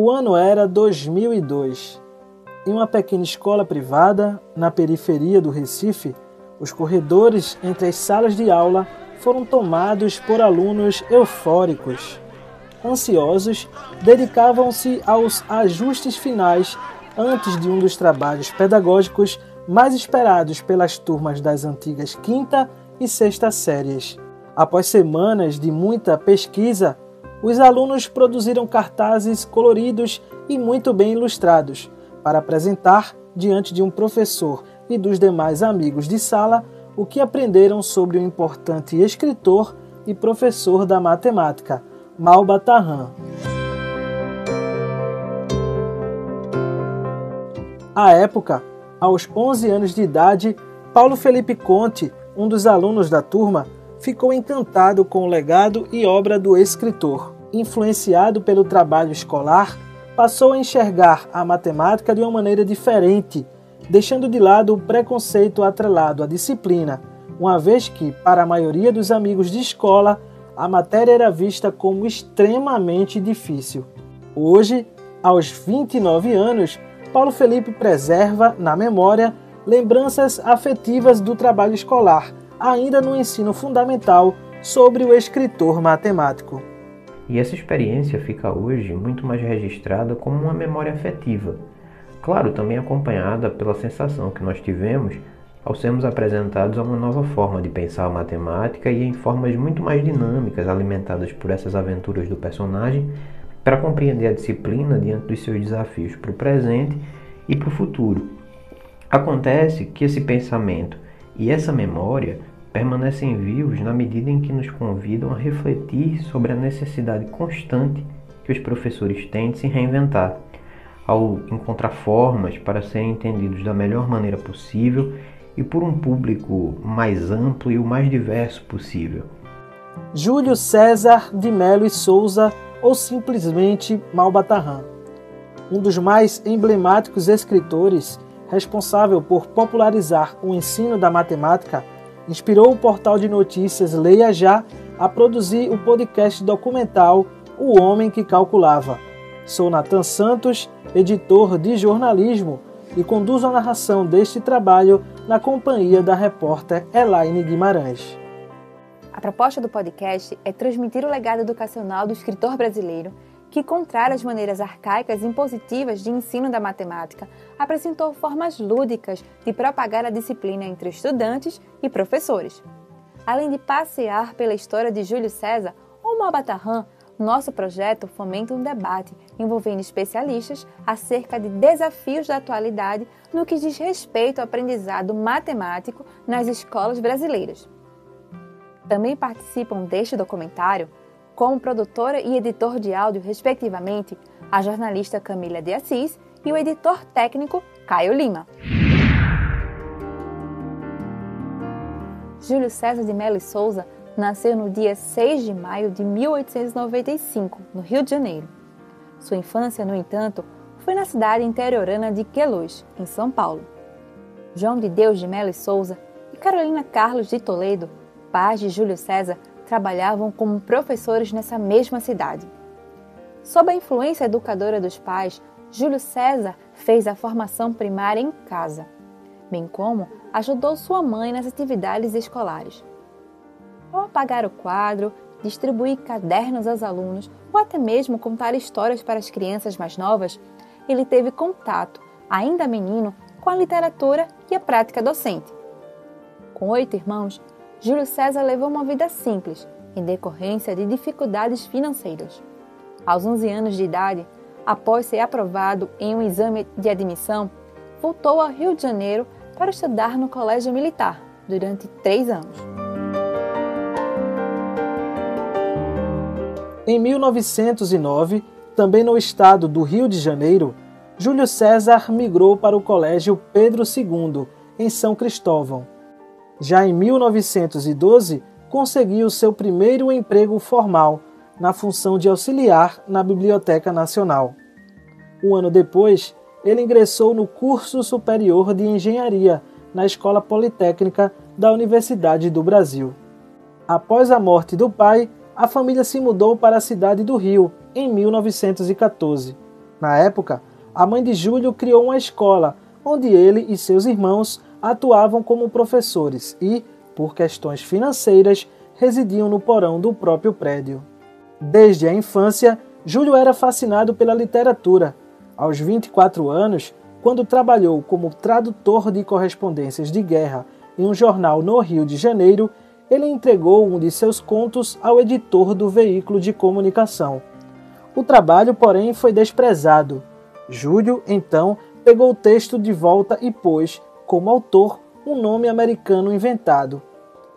O ano era 2002. Em uma pequena escola privada, na periferia do Recife, os corredores entre as salas de aula foram tomados por alunos eufóricos. Ansiosos, dedicavam-se aos ajustes finais antes de um dos trabalhos pedagógicos mais esperados pelas turmas das antigas quinta e sexta séries. Após semanas de muita pesquisa, os alunos produziram cartazes coloridos e muito bem ilustrados para apresentar diante de um professor e dos demais amigos de sala o que aprenderam sobre o importante escritor e professor da matemática, Malbatarran. À época, aos 11 anos de idade, Paulo Felipe Conte, um dos alunos da turma, ficou encantado com o legado e obra do escritor. Influenciado pelo trabalho escolar, passou a enxergar a matemática de uma maneira diferente, deixando de lado o preconceito atrelado à disciplina, uma vez que, para a maioria dos amigos de escola, a matéria era vista como extremamente difícil. Hoje, aos 29 anos, Paulo Felipe preserva, na memória, lembranças afetivas do trabalho escolar, ainda no ensino fundamental, sobre o escritor matemático. E essa experiência fica hoje muito mais registrada como uma memória afetiva. Claro, também acompanhada pela sensação que nós tivemos ao sermos apresentados a uma nova forma de pensar a matemática e em formas muito mais dinâmicas, alimentadas por essas aventuras do personagem, para compreender a disciplina diante dos seus desafios para o presente e para o futuro. Acontece que esse pensamento e essa memória permanecem vivos na medida em que nos convidam a refletir sobre a necessidade constante que os professores têm de se reinventar, ao encontrar formas para serem entendidos da melhor maneira possível e por um público mais amplo e o mais diverso possível. Júlio César de Melo e Souza, ou simplesmente Malbatarran, um dos mais emblemáticos escritores responsável por popularizar o ensino da matemática inspirou o portal de notícias Leia Já a produzir o podcast documental O Homem que Calculava. Sou Nathan Santos, editor de jornalismo, e conduzo a narração deste trabalho na companhia da repórter Elaine Guimarães. A proposta do podcast é transmitir o legado educacional do escritor brasileiro que, contrário às maneiras arcaicas e impositivas de ensino da matemática, apresentou formas lúdicas de propagar a disciplina entre estudantes e professores. Além de passear pela história de Júlio César ou Malbatarran, nosso projeto fomenta um debate envolvendo especialistas acerca de desafios da atualidade no que diz respeito ao aprendizado matemático nas escolas brasileiras. Também participam deste documentário como produtora e editor de áudio, respectivamente, a jornalista Camila de Assis e o editor técnico Caio Lima. Júlio César de Mello e Souza nasceu no dia 6 de maio de 1895, no Rio de Janeiro. Sua infância, no entanto, foi na cidade interiorana de Queluz, em São Paulo. João de Deus de Mello e Souza e Carolina Carlos de Toledo, pais de Júlio César, trabalhavam como professores nessa mesma cidade. Sob a influência educadora dos pais, Júlio César fez a formação primária em casa, bem como ajudou sua mãe nas atividades escolares. Ao apagar o quadro, distribuir cadernos aos alunos ou até mesmo contar histórias para as crianças mais novas, ele teve contato, ainda menino, com a literatura e a prática docente. Com oito irmãos, Júlio César levou uma vida simples, em decorrência de dificuldades financeiras. Aos 11 anos de idade, após ser aprovado em um exame de admissão, voltou ao Rio de Janeiro para estudar no Colégio Militar durante três anos. Em 1909, também no estado do Rio de Janeiro, Júlio César migrou para o Colégio Pedro II, em São Cristóvão já em 1912, conseguiu seu primeiro emprego formal na função de auxiliar na Biblioteca Nacional. Um ano depois, ele ingressou no curso superior de engenharia na Escola Politécnica da Universidade do Brasil. Após a morte do pai, a família se mudou para a cidade do Rio em 1914. Na época, a mãe de Júlio criou uma escola onde ele e seus irmãos atuavam como professores e, por questões financeiras, residiam no porão do próprio prédio. Desde a infância, Júlio era fascinado pela literatura. Aos 24 anos, quando trabalhou como tradutor de correspondências de guerra em um jornal no Rio de Janeiro, ele entregou um de seus contos ao editor do veículo de comunicação. O trabalho, porém, foi desprezado. Júlio, então, pegou o texto de volta e pôs, como autor, um nome americano inventado.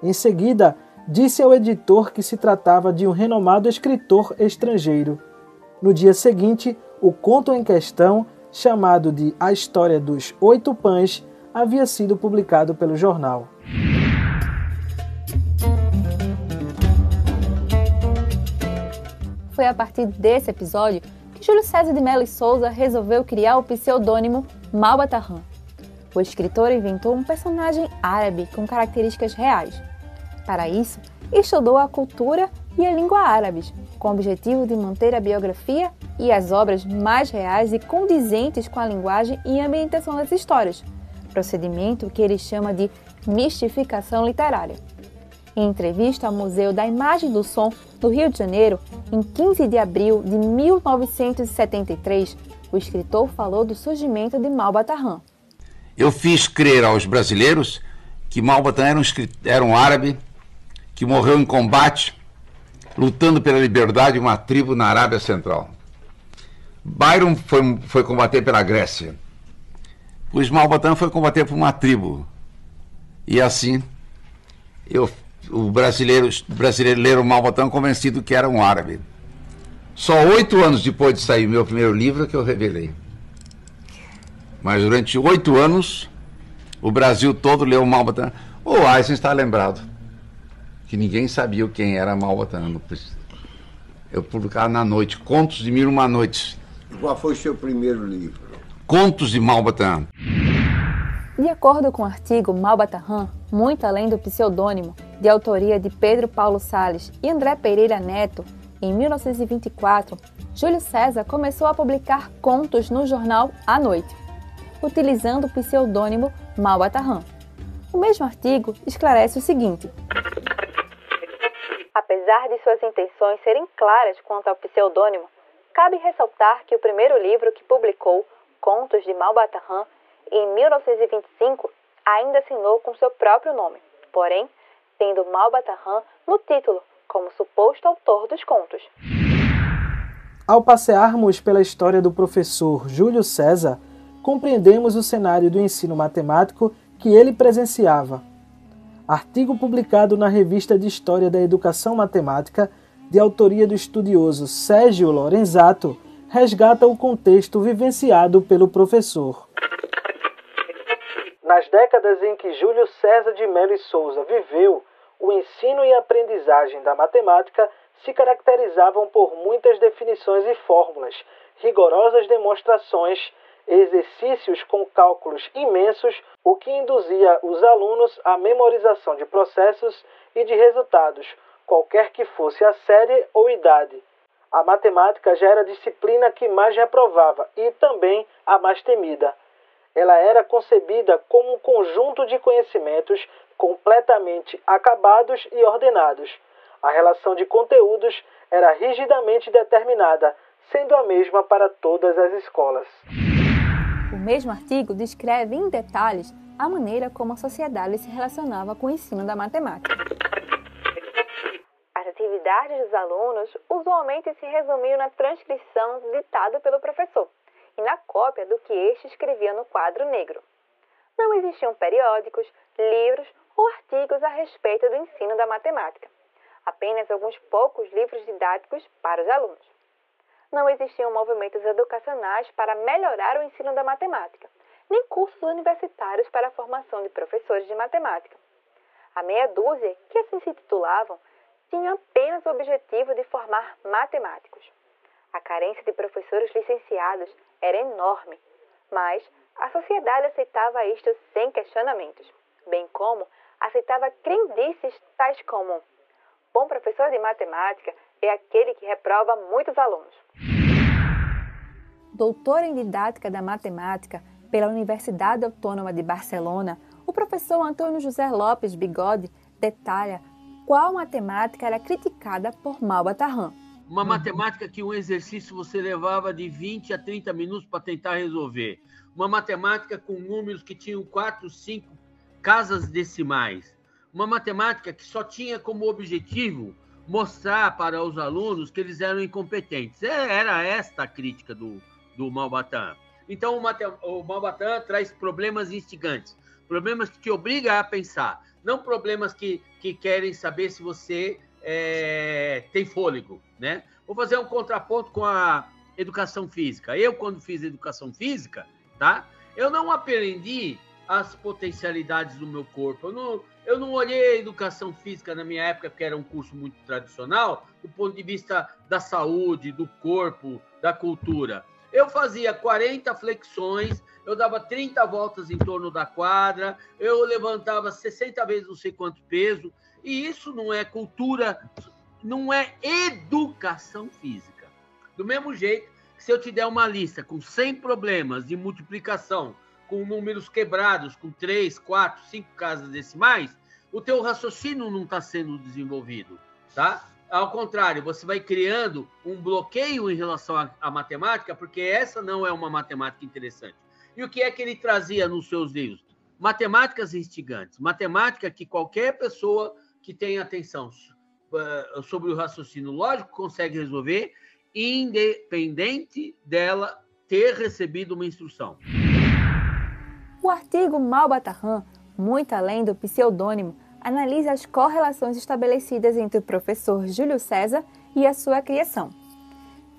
Em seguida, disse ao editor que se tratava de um renomado escritor estrangeiro. No dia seguinte, o conto em questão, chamado de A História dos Oito Pães, havia sido publicado pelo jornal. Foi a partir desse episódio que Júlio César de Mello e Souza resolveu criar o pseudônimo Malbatarran. O escritor inventou um personagem árabe com características reais. Para isso, estudou a cultura e a língua árabes, com o objetivo de manter a biografia e as obras mais reais e condizentes com a linguagem e ambientação das histórias, procedimento que ele chama de mistificação literária. Em entrevista ao Museu da Imagem do Som do Rio de Janeiro, em 15 de abril de 1973, o escritor falou do surgimento de Malbatarran. Eu fiz crer aos brasileiros que Malbatarran era um, era um árabe que morreu em combate lutando pela liberdade de uma tribo na Arábia Central. Byron foi, foi combater pela Grécia. O Ismael Batan foi combater por uma tribo. E assim, eu, o brasileiro, brasileiro Malbatan convencido que era um árabe. Só oito anos depois de sair meu primeiro livro que eu revelei. Mas durante oito anos, o Brasil todo leu Malbatan. O Einstein está lembrado que ninguém sabia quem era Malbatan. Eu publicava na noite, Contos de Mil Uma Noites. Qual foi o seu primeiro livro? Contos de Malbatan. De acordo com o artigo Malbatarran, muito além do pseudônimo, de autoria de Pedro Paulo Sales e André Pereira Neto, em 1924, Júlio César começou a publicar contos no jornal À Noite, utilizando o pseudônimo Malbatarran. O mesmo artigo esclarece o seguinte: Apesar de suas intenções serem claras quanto ao pseudônimo, cabe ressaltar que o primeiro livro que publicou, Contos de Malbatarran, em 1925, ainda assinou com seu próprio nome, porém, tendo Malbatarran no título, como suposto autor dos contos. Ao passearmos pela história do professor Júlio César, compreendemos o cenário do ensino matemático que ele presenciava artigo publicado na Revista de História da Educação Matemática, de autoria do estudioso Sérgio Lorenzato, resgata o contexto vivenciado pelo professor. Nas décadas em que Júlio César de Mello e Souza viveu, o ensino e aprendizagem da matemática se caracterizavam por muitas definições e fórmulas, rigorosas demonstrações exercícios com cálculos imensos, o que induzia os alunos à memorização de processos e de resultados, qualquer que fosse a série ou idade. A matemática já era a disciplina que mais reprovava e também a mais temida. Ela era concebida como um conjunto de conhecimentos completamente acabados e ordenados. A relação de conteúdos era rigidamente determinada, sendo a mesma para todas as escolas. O mesmo artigo descreve em detalhes a maneira como a sociedade se relacionava com o ensino da matemática. As atividades dos alunos usualmente se resumiam na transcrição ditada pelo professor e na cópia do que este escrevia no quadro negro. Não existiam periódicos, livros ou artigos a respeito do ensino da matemática, apenas alguns poucos livros didáticos para os alunos não existiam movimentos educacionais para melhorar o ensino da matemática, nem cursos universitários para a formação de professores de matemática. A meia dúzia, que assim se titulavam, tinham apenas o objetivo de formar matemáticos. A carência de professores licenciados era enorme, mas a sociedade aceitava isto sem questionamentos, bem como aceitava crendices tais como: bom professor de matemática é aquele que reprova muitos alunos. Doutor em didática da matemática pela Universidade Autônoma de Barcelona, o professor Antônio José Lopes Bigode detalha qual matemática era criticada por Malbatarran. Uma matemática que um exercício você levava de 20 a 30 minutos para tentar resolver. Uma matemática com números que tinham 4, 5 casas decimais. Uma matemática que só tinha como objetivo mostrar para os alunos que eles eram incompetentes. É, era esta a crítica do, do Malbatan. Então, o, o Malbatan traz problemas instigantes, problemas que te obrigam a pensar, não problemas que, que querem saber se você é, tem fôlego, né? Vou fazer um contraponto com a educação física. Eu, quando fiz educação física, tá? Eu não aprendi as potencialidades do meu corpo. Eu não, eu não olhei a educação física na minha época, porque era um curso muito tradicional, do ponto de vista da saúde, do corpo, da cultura. Eu fazia 40 flexões, eu dava 30 voltas em torno da quadra, eu levantava 60 vezes não sei quanto peso, e isso não é cultura, não é educação física. Do mesmo jeito que se eu te der uma lista com 100 problemas de multiplicação, com números quebrados, com 3, 4, 5 casas decimais, o teu raciocínio não está sendo desenvolvido, tá? Ao contrário, você vai criando um bloqueio em relação à, matemática, porque essa não é uma matemática interessante. E o que é que ele trazia nos seus livros? Matemáticas instigantes, matemática que qualquer pessoa que tenha atenção uh, sobre o raciocínio lógico consegue resolver, independente dela ter recebido uma instrução. O artigo Malbatarran, muito além do pseudônimo, analisa as correlações estabelecidas entre o professor Júlio César e a sua criação.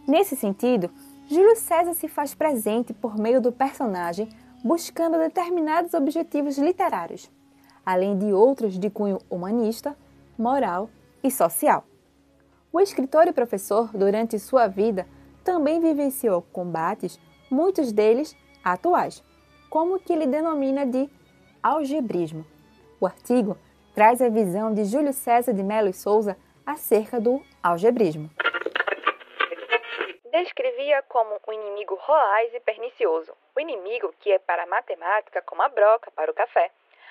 Nesse sentido, Júlio César se faz presente por meio do personagem, buscando determinados objetivos literários, além de outros de cunho humanista, moral e social. O escritor e professor, durante sua vida, também vivenciou combates, muitos deles atuais, como o que ele denomina de algebrismo. O artigo traz a visão de Júlio César de Melo e Souza acerca do algebrismo. Descrevia como um inimigo roaz e pernicioso, o inimigo que é para a matemática como a broca para o café,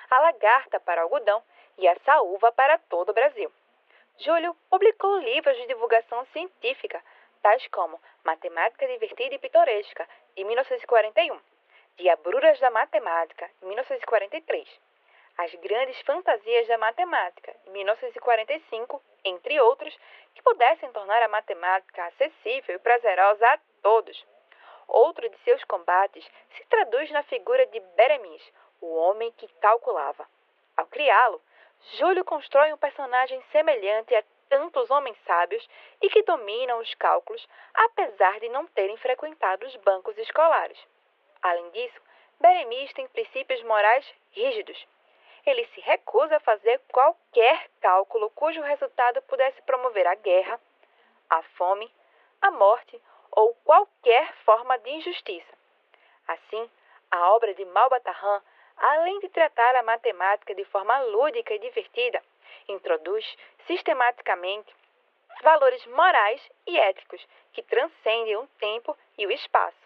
a lagarta para o algodão e a saúva para todo o Brasil. Júlio publicou livros de divulgação científica, tais como Matemática Divertida e Pitoresca, em 1941, Diabruras da Matemática, em 1943, as Grandes Fantasias da Matemática, em 1945, entre outros, que pudessem tornar a matemática acessível e prazerosa a todos. Outro de seus combates se traduz na figura de Beremis, o homem que calculava. Ao criá-lo, Júlio constrói um personagem semelhante a tantos homens sábios e que dominam os cálculos, apesar de não terem frequentado os bancos escolares. Além disso, Beremis tem princípios morais rígidos ele se recusa a fazer qualquer cálculo cujo resultado pudesse promover a guerra, a fome, a morte ou qualquer forma de injustiça. Assim, a obra de Malbatarran, além de tratar a matemática de forma lúdica e divertida, introduz sistematicamente valores morais e éticos que transcendem o tempo e o espaço.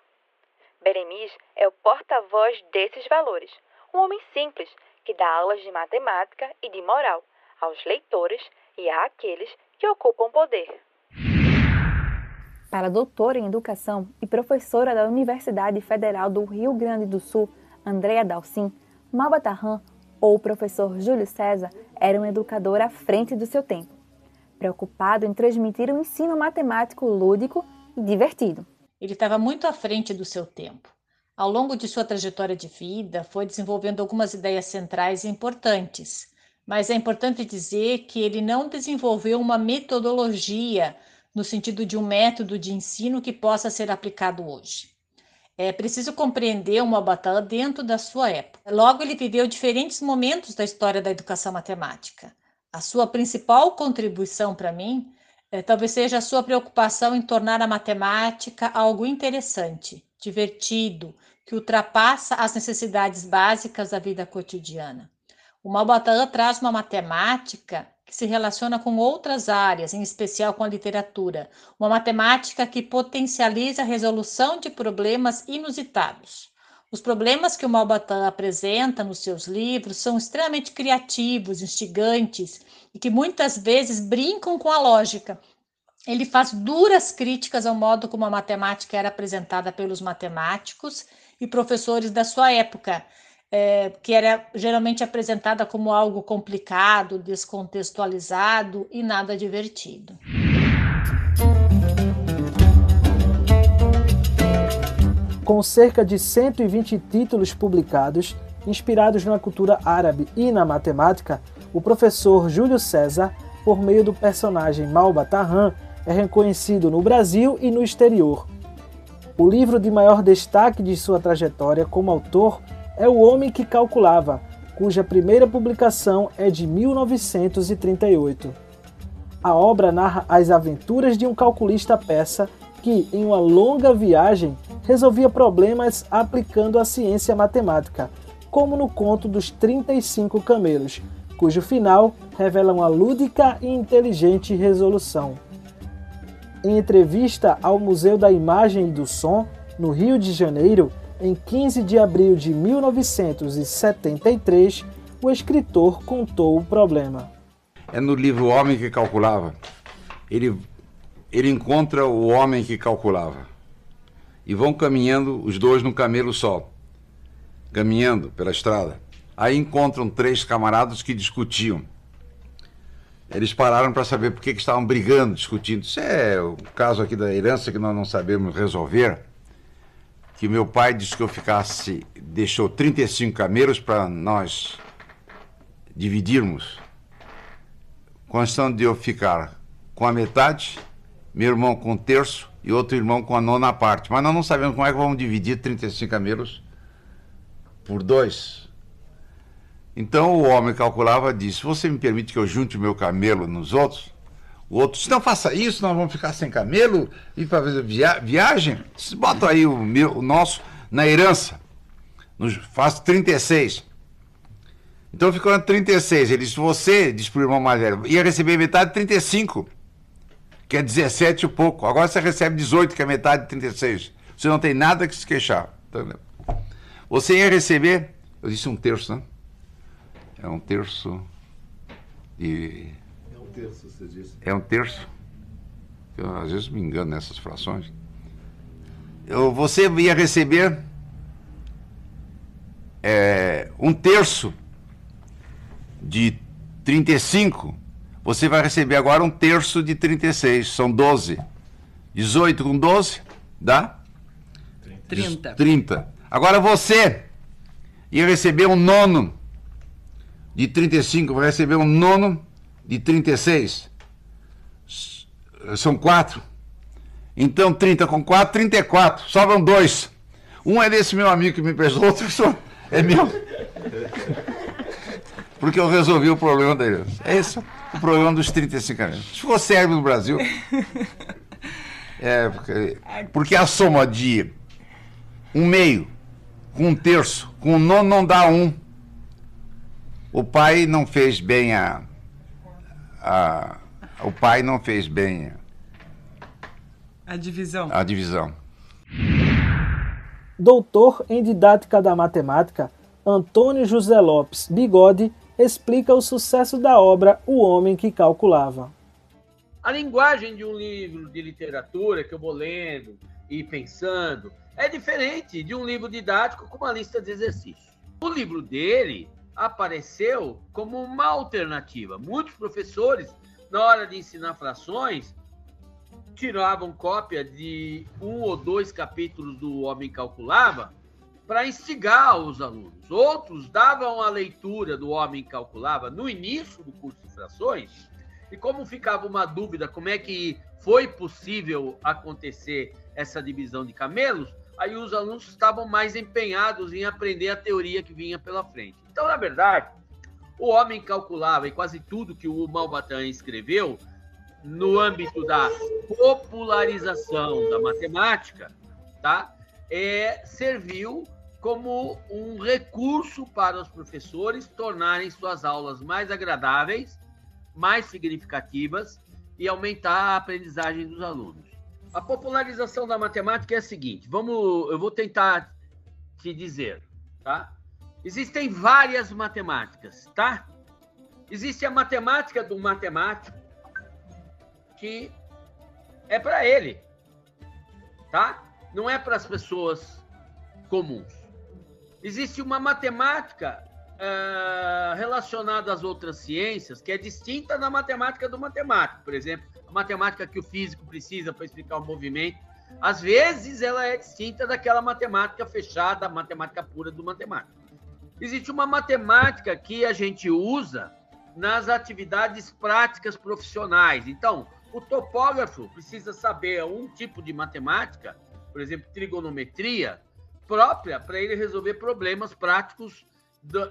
Beremis é o porta-voz desses valores, um homem simples que dá aulas de matemática e de moral aos leitores e àqueles que ocupam poder. Para a doutora em educação e professora da Universidade Federal do Rio Grande do Sul, Andréa Dalcin, Malbatarran ou o professor Júlio César era um educador à frente do seu tempo, preocupado em transmitir um ensino matemático lúdico e divertido. Ele estava muito à frente do seu tempo. Ao longo de sua trajetória de vida, foi desenvolvendo algumas ideias centrais e importantes, mas é importante dizer que ele não desenvolveu uma metodologia no sentido de um método de ensino que possa ser aplicado hoje. É preciso compreender uma batalha dentro da sua época. Logo, ele viveu diferentes momentos da história da educação matemática. A sua principal contribuição para mim é, talvez seja a sua preocupação em tornar a matemática algo interessante, divertido, que ultrapassa as necessidades básicas da vida cotidiana. O Malbataan traz uma matemática que se relaciona com outras áreas, em especial com a literatura, uma matemática que potencializa a resolução de problemas inusitados. Os problemas que o Malbatan apresenta nos seus livros são extremamente criativos, instigantes e que muitas vezes brincam com a lógica. Ele faz duras críticas ao modo como a matemática era apresentada pelos matemáticos e professores da sua época, é, que era geralmente apresentada como algo complicado, descontextualizado e nada divertido. Com cerca de 120 títulos publicados, inspirados na cultura árabe e na matemática, o professor Júlio César, por meio do personagem Malba Tahan, é reconhecido no Brasil e no exterior. O livro de maior destaque de sua trajetória como autor é O Homem que Calculava, cuja primeira publicação é de 1938. A obra narra as aventuras de um calculista persa que, em uma longa viagem, resolvia problemas aplicando a ciência matemática, como no conto dos 35 camelos, cujo final revela uma lúdica e inteligente resolução. Em entrevista ao Museu da Imagem e do Som, no Rio de Janeiro, em 15 de abril de 1973, o escritor contou o problema. É no livro O Homem que Calculava. Ele ele encontra o homem que calculava. E vão caminhando os dois no camelo só, caminhando pela estrada. Aí encontram três camaradas que discutiam. Eles pararam para saber por que, estavam brigando, discutindo. Isso é o caso aqui da herança que nós não sabemos resolver. Que meu pai disse que eu ficasse, deixou 35 camelos para nós dividirmos. Constando de eu ficar com a metade meu irmão com um terço e outro irmão com a nona parte. Mas nós não sabemos como é que vamos dividir 35 camelos por dois. Então o homem calculava disse: Você me permite que eu junte o meu camelo nos outros? O outro disse: Não faça isso, nós vamos ficar sem camelo e para fazer via viagem. Bota aí o, meu, o nosso na herança. Nos, faz 36. Então ficou 36. Ele disse: Você, disse para o irmão mais velho, ia receber metade de 35 que é 17 e pouco. Agora você recebe 18, que é metade de 36. Você não tem nada que se queixar. Você ia receber, eu disse um terço, né? É um terço de. É um terço, você disse. É um terço. Eu, às vezes me engano nessas frações. Eu, você ia receber é, um terço de 35 você vai receber agora um terço de 36, são 12. 18 com 12 dá? 30. 30. Agora você ia receber um nono de 35, vai receber um nono de 36. São quatro. Então 30 com 4, 34. Sobram dois. Um é desse meu amigo que me prestou, outro é meu. Porque eu resolvi o problema dele. É isso o programa dos 35 anos. Ficou sério no Brasil. É, porque, porque a soma de um meio com um terço, com um nono não dá um. O pai não fez bem a. a o pai não fez bem a, a divisão. A divisão. Doutor em Didática da Matemática, Antônio José Lopes Bigode explica o sucesso da obra O Homem que Calculava. A linguagem de um livro de literatura que eu vou lendo e pensando é diferente de um livro didático com uma lista de exercícios. O livro dele apareceu como uma alternativa. Muitos professores, na hora de ensinar frações, tiravam cópia de um ou dois capítulos do Homem Calculava para instigar os alunos. Outros davam a leitura do Homem Calculava no início do curso de frações, e como ficava uma dúvida como é que foi possível acontecer essa divisão de camelos, aí os alunos estavam mais empenhados em aprender a teoria que vinha pela frente. Então, na verdade, o Homem Calculava e quase tudo que o Malbatan escreveu no âmbito da popularização da matemática, tá? É, serviu como um recurso para os professores tornarem suas aulas mais agradáveis, mais significativas e aumentar a aprendizagem dos alunos. A popularização da matemática é a seguinte: vamos, eu vou tentar te dizer, tá? Existem várias matemáticas, tá? Existe a matemática do matemático que é para ele, tá? Não é para as pessoas comuns. Existe uma matemática uh, relacionada às outras ciências que é distinta da matemática do matemático. Por exemplo, matemática que o físico precisa para explicar o movimento. Às vezes ela é distinta daquela matemática fechada, matemática pura do matemático. Existe uma matemática que a gente usa nas atividades práticas profissionais. Então, o topógrafo precisa saber um tipo de matemática, por exemplo, trigonometria, própria para ele resolver problemas práticos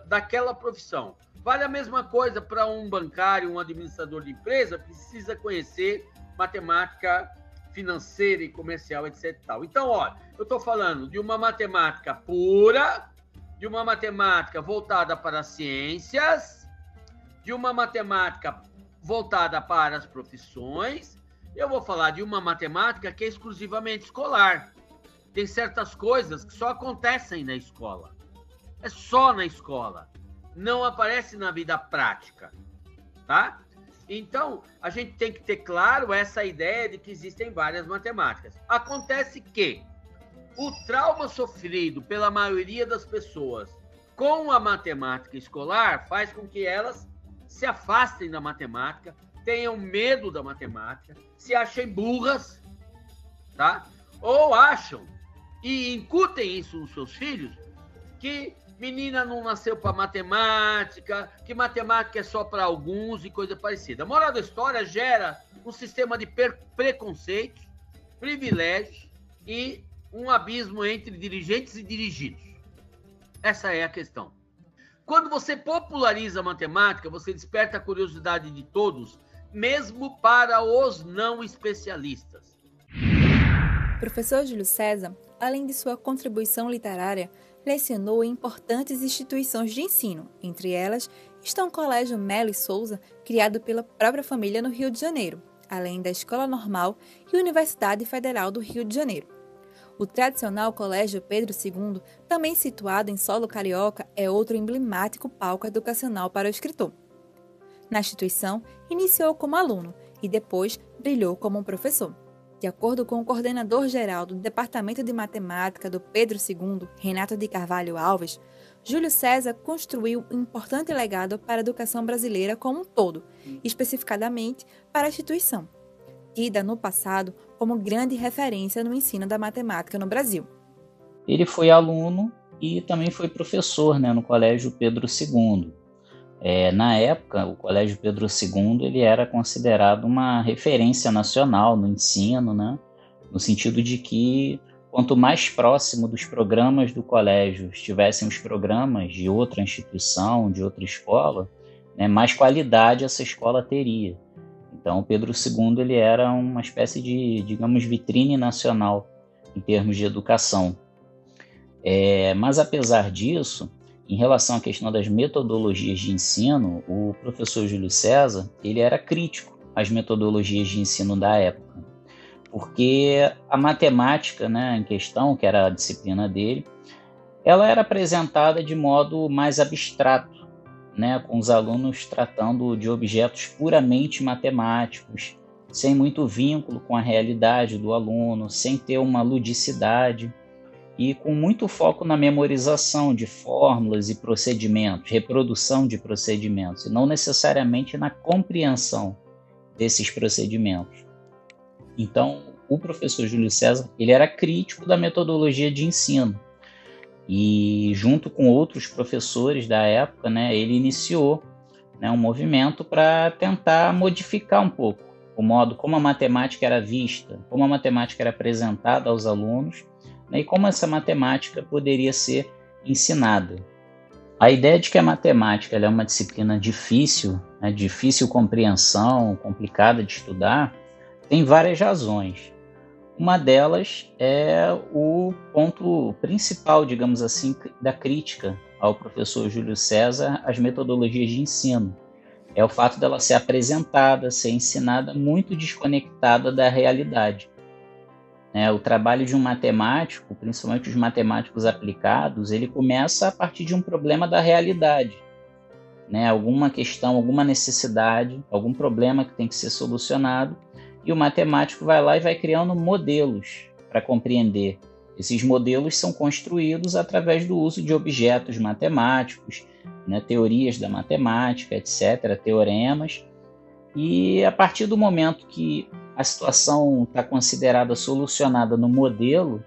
daquela profissão. Vale a mesma coisa para um bancário, um administrador de empresa, precisa conhecer matemática financeira e comercial, etc. Então, olha, eu estou falando de uma matemática pura, de uma matemática voltada para as ciências, de uma matemática voltada para as profissões. Eu vou falar de uma matemática que é exclusivamente escolar. Tem certas coisas que só acontecem na escola. É só na escola. Não aparece na vida prática, tá? Então, a gente tem que ter claro essa ideia de que existem várias matemáticas. Acontece que o trauma sofrido pela maioria das pessoas com a matemática escolar faz com que elas se afastem da matemática, tenham medo da matemática, se achem burras, tá? Ou acham e incutem isso nos seus filhos que menina não nasceu para matemática, que matemática é só para alguns e coisa parecida. A moral da história gera um sistema de preconceitos, privilégios e um abismo entre dirigentes e dirigidos. Essa é a questão. Quando você populariza a matemática, você desperta a curiosidade de todos, mesmo para os não especialistas. Professor Júlio César, além de sua contribuição literária, lecionou em importantes instituições de ensino, entre elas está o Colégio Melo e Souza, criado pela própria família no Rio de Janeiro, além da Escola Normal e Universidade Federal do Rio de Janeiro. O tradicional Colégio Pedro II, também situado em solo carioca, é outro emblemático palco educacional para o escritor. Na instituição, iniciou como aluno e depois brilhou como professor. De acordo com o coordenador-geral do Departamento de Matemática do Pedro II, Renato de Carvalho Alves, Júlio César construiu um importante legado para a educação brasileira como um todo, especificadamente para a instituição, tida no passado como grande referência no ensino da matemática no Brasil. Ele foi aluno e também foi professor né, no Colégio Pedro II. É, na época, o Colégio Pedro II ele era considerado uma referência nacional no ensino, né? no sentido de que quanto mais próximo dos programas do colégio estivessem os programas de outra instituição, de outra escola, né, mais qualidade essa escola teria. Então, Pedro II ele era uma espécie de, digamos, vitrine nacional em termos de educação. É, mas apesar disso, em relação à questão das metodologias de ensino, o professor Júlio César ele era crítico às metodologias de ensino da época, porque a matemática, né, em questão, que era a disciplina dele, ela era apresentada de modo mais abstrato, né, com os alunos tratando de objetos puramente matemáticos, sem muito vínculo com a realidade do aluno, sem ter uma ludicidade e com muito foco na memorização de fórmulas e procedimentos, reprodução de procedimentos, e não necessariamente na compreensão desses procedimentos. Então, o professor Júlio César ele era crítico da metodologia de ensino e, junto com outros professores da época, né, ele iniciou né, um movimento para tentar modificar um pouco o modo como a matemática era vista, como a matemática era apresentada aos alunos né, e como essa matemática poderia ser ensinada. A ideia de que a matemática é uma disciplina difícil, né, difícil compreensão, complicada de estudar, tem várias razões. Uma delas é o ponto principal, digamos assim, da crítica ao professor Júlio César às metodologias de ensino, é o fato dela ser apresentada, ser ensinada muito desconectada da realidade. É, o trabalho de um matemático, principalmente os matemáticos aplicados, ele começa a partir de um problema da realidade. Né? Alguma questão, alguma necessidade, algum problema que tem que ser solucionado, e o matemático vai lá e vai criando modelos para compreender. Esses modelos são construídos através do uso de objetos matemáticos, né? teorias da matemática, etc., teoremas. E a partir do momento que a situação está considerada solucionada no modelo,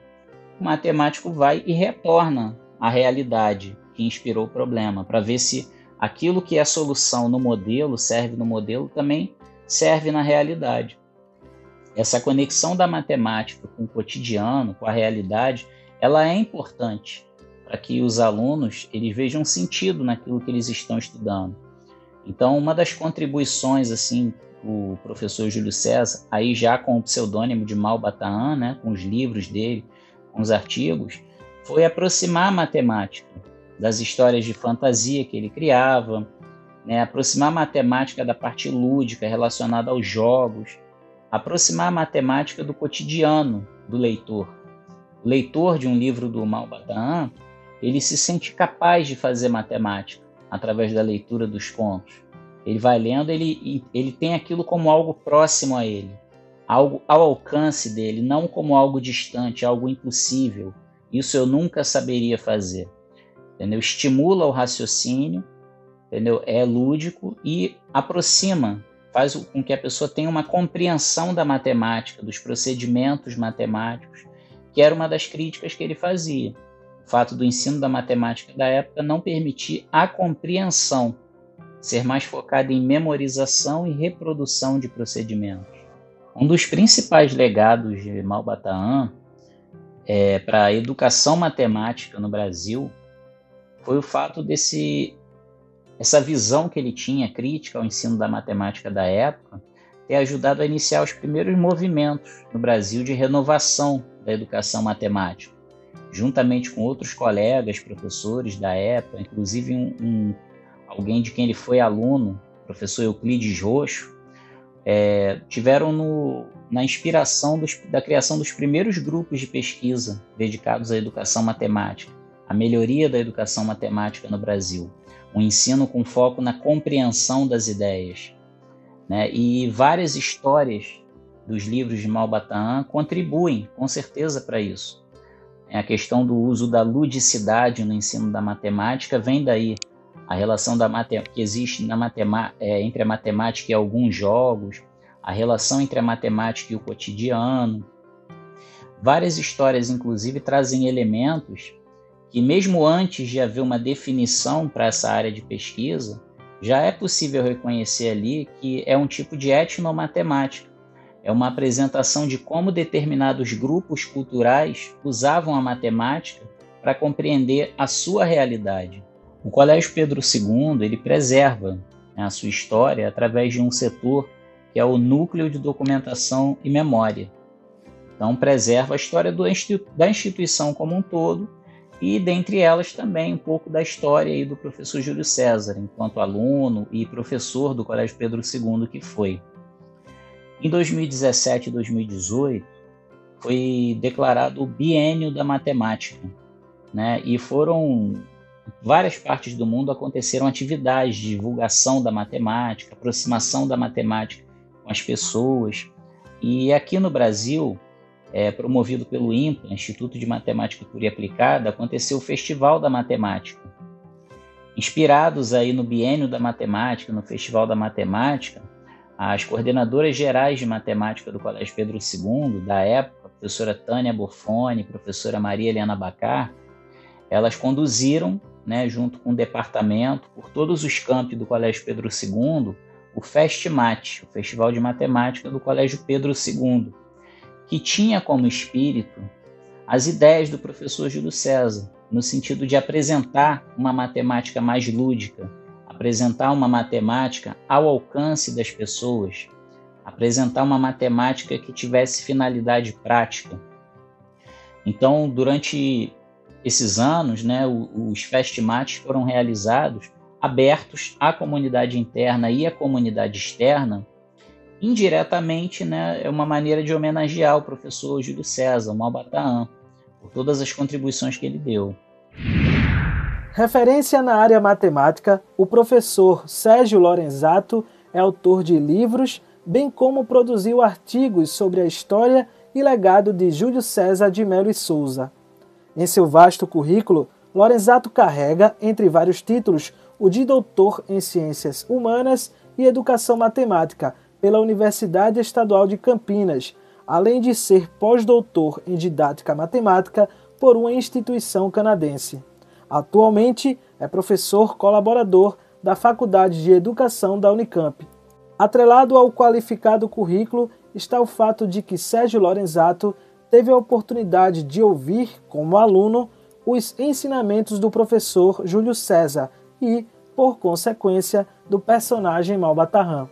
o matemático vai e retorna à realidade que inspirou o problema, para ver se aquilo que é solução no modelo, serve no modelo, também serve na realidade. Essa conexão da matemática com o cotidiano, com a realidade, ela é importante para que os alunos eles vejam sentido naquilo que eles estão estudando. Então, uma das contribuições assim o professor Júlio César, aí já com o pseudônimo de Malbataan, né, com os livros dele, com os artigos, foi aproximar a matemática das histórias de fantasia que ele criava, né, aproximar a matemática da parte lúdica relacionada aos jogos, aproximar a matemática do cotidiano do leitor. O leitor de um livro do Malbataan, ele se sente capaz de fazer matemática através da leitura dos contos ele vai lendo, ele, ele tem aquilo como algo próximo a ele, algo ao alcance dele, não como algo distante, algo impossível. Isso eu nunca saberia fazer. Entendeu? Estimula o raciocínio, entendeu? É lúdico e aproxima, faz com que a pessoa tenha uma compreensão da matemática, dos procedimentos matemáticos, que era uma das críticas que ele fazia. O fato do ensino da matemática da época não permitir a compreensão ser mais focada em memorização e reprodução de procedimentos. Um dos principais legados de Malbataan é, para a educação matemática no Brasil foi o fato desse essa visão que ele tinha crítica ao ensino da matemática da época ter ajudado a iniciar os primeiros movimentos no Brasil de renovação da educação matemática, juntamente com outros colegas, professores da época, inclusive um, um alguém de quem ele foi aluno, professor Euclides Roxo, é, tiveram no, na inspiração dos, da criação dos primeiros grupos de pesquisa dedicados à educação matemática, a melhoria da educação matemática no Brasil, um ensino com foco na compreensão das ideias. Né? E várias histórias dos livros de Malbataan contribuem, com certeza, para isso. A questão do uso da ludicidade no ensino da matemática vem daí, a relação da que existe na é, entre a matemática e alguns jogos, a relação entre a matemática e o cotidiano. Várias histórias, inclusive, trazem elementos que, mesmo antes de haver uma definição para essa área de pesquisa, já é possível reconhecer ali que é um tipo de etnomatemática. É uma apresentação de como determinados grupos culturais usavam a matemática para compreender a sua realidade. O Colégio Pedro II ele preserva né, a sua história através de um setor que é o núcleo de documentação e memória. Então preserva a história do, da instituição como um todo e dentre elas também um pouco da história aí do professor Júlio César, enquanto aluno e professor do Colégio Pedro II que foi. Em 2017 e 2018 foi declarado o biênio da matemática, né? E foram várias partes do mundo aconteceram atividades de divulgação da matemática, aproximação da matemática com as pessoas. E aqui no Brasil, é, promovido pelo IMPA, Instituto de Matemática Pura e Aplicada, aconteceu o Festival da Matemática. Inspirados aí no Biênio da Matemática, no Festival da Matemática, as coordenadoras gerais de matemática do Colégio Pedro II, da época, a professora Tânia Bofone, professora Maria Helena Bacar, elas conduziram né, junto com o departamento, por todos os campos do Colégio Pedro II, o FESTMAT, o Festival de Matemática do Colégio Pedro II, que tinha como espírito as ideias do professor Júlio César, no sentido de apresentar uma matemática mais lúdica, apresentar uma matemática ao alcance das pessoas, apresentar uma matemática que tivesse finalidade prática. Então, durante esses anos, né, os festmates foram realizados abertos à comunidade interna e à comunidade externa, indiretamente né, é uma maneira de homenagear o professor Júlio César, Malbataan, por todas as contribuições que ele deu. Referência na área matemática, o professor Sérgio Lorenzato é autor de livros, bem como produziu artigos sobre a história e legado de Júlio César de Melo e Souza. Em seu vasto currículo, Lorenzato carrega, entre vários títulos, o de doutor em Ciências Humanas e Educação Matemática pela Universidade Estadual de Campinas, além de ser pós-doutor em Didática Matemática por uma instituição canadense. Atualmente é professor colaborador da Faculdade de Educação da Unicamp. Atrelado ao qualificado currículo está o fato de que Sérgio Lorenzato teve a oportunidade de ouvir, como aluno, os ensinamentos do professor Júlio César e, por consequência, do personagem Malbatarran.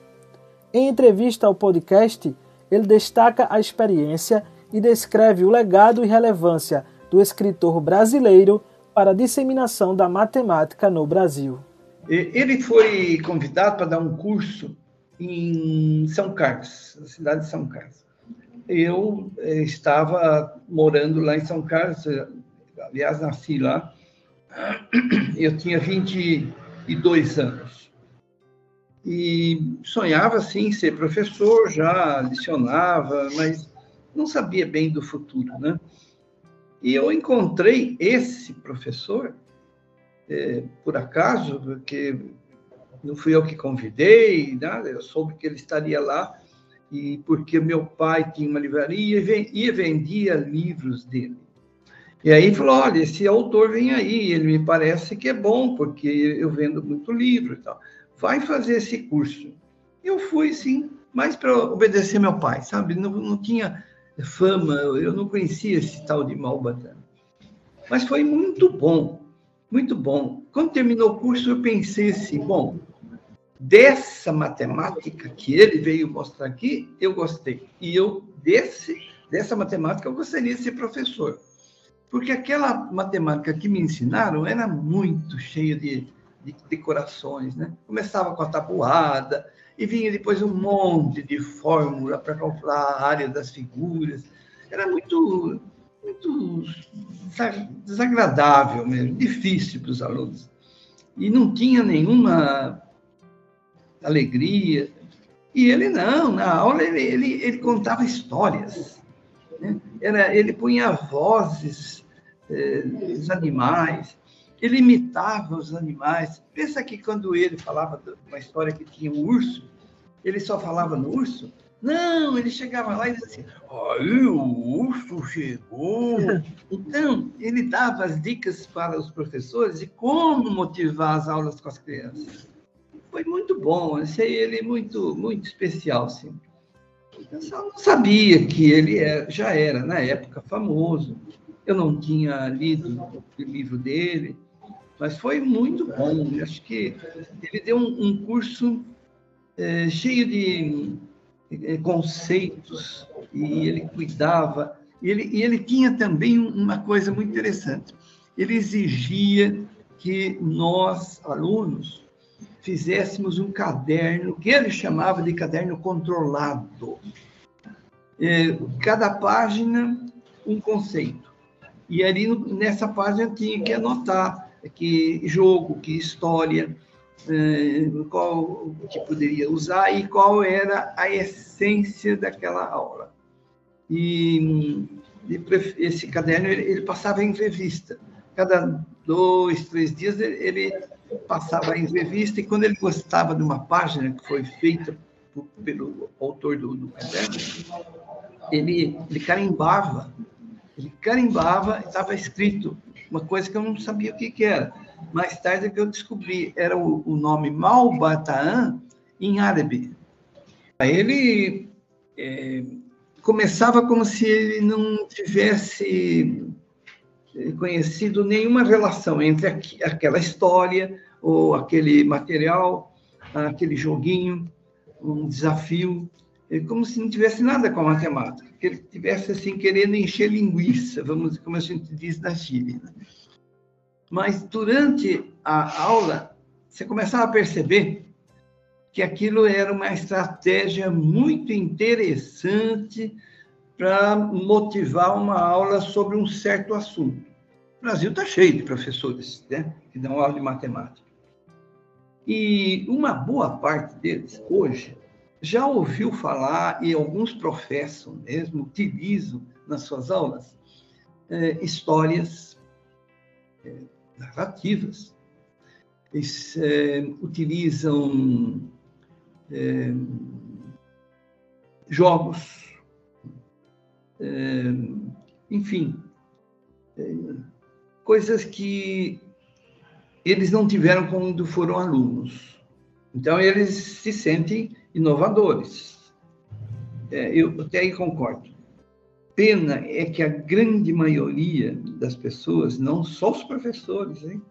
Em entrevista ao podcast, ele destaca a experiência e descreve o legado e relevância do escritor brasileiro para a disseminação da matemática no Brasil. Ele foi convidado para dar um curso em São Carlos, na cidade de São Carlos. Eu eh, estava morando lá em São Carlos, aliás, nasci lá. Eu tinha 22 anos. E sonhava, sim, ser professor, já lecionava, mas não sabia bem do futuro, né? E eu encontrei esse professor, é, por acaso, porque não fui eu que convidei, nada, eu soube que ele estaria lá, e porque meu pai tinha uma livraria e vendia livros dele. E aí falou, olha, esse autor vem aí, ele me parece que é bom, porque eu vendo muito livro e tal. Vai fazer esse curso. Eu fui, sim, mais para obedecer meu pai, sabe? Não, não tinha fama, eu não conhecia esse tal de Malbatã. Mas foi muito bom, muito bom. Quando terminou o curso, eu pensei assim, bom, dessa matemática que ele veio mostrar aqui, eu gostei. E eu, desse, dessa matemática, eu gostaria de ser professor. Porque aquela matemática que me ensinaram era muito cheia de, de decorações, né? Começava com a tabuada, e vinha depois um monte de fórmula para calcular a área das figuras. Era muito, muito desagradável mesmo, difícil para os alunos. E não tinha nenhuma alegria. E ele não, na aula ele, ele, ele contava histórias. Né? Era, ele punha vozes eh, dos animais, ele imitava os animais. Pensa que quando ele falava de uma história que tinha um urso, ele só falava no urso? Não, ele chegava lá e dizia assim: aí o urso chegou. Então, ele dava as dicas para os professores de como motivar as aulas com as crianças foi muito bom. Achei ele muito, muito especial, sim. Eu só não sabia que ele é, já era, na época, famoso. Eu não tinha lido o livro dele, mas foi muito bom. Eu acho que ele deu um, um curso é, cheio de é, conceitos e ele cuidava. E ele, e ele tinha também uma coisa muito interessante. Ele exigia que nós, alunos, fizéssemos um caderno que ele chamava de caderno controlado. É, cada página, um conceito. E ali nessa página tinha que anotar que jogo, que história, é, qual que poderia usar e qual era a essência daquela aula. E esse caderno ele, passava em revista. Cada dois, três dias ele passava em revista, e quando ele gostava de uma página que foi feita por, pelo autor do, do caderno, ele, ele carimbava, ele carimbava, estava escrito uma coisa que eu não sabia o que, que era. Mais tarde é que eu descobri, era o, o nome Malbataan em árabe. Ele é, começava como se ele não tivesse conhecido nenhuma relação entre aquela história ou aquele material, aquele joguinho, um desafio, é como se não tivesse nada com a matemática, que ele tivesse assim querendo encher linguiça, vamos como a gente diz na Chile. Né? Mas durante a aula você começava a perceber que aquilo era uma estratégia muito interessante para motivar uma aula sobre um certo assunto. O Brasil está cheio de professores né, que dão aula de matemática. E uma boa parte deles, hoje, já ouviu falar, e alguns professam mesmo, utilizam nas suas aulas, é, histórias é, narrativas. Eles é, utilizam é, jogos, é, enfim, é, coisas que eles não tiveram quando foram alunos. Então, eles se sentem inovadores. É, eu até aí concordo. Pena é que a grande maioria das pessoas, não só os professores, hein,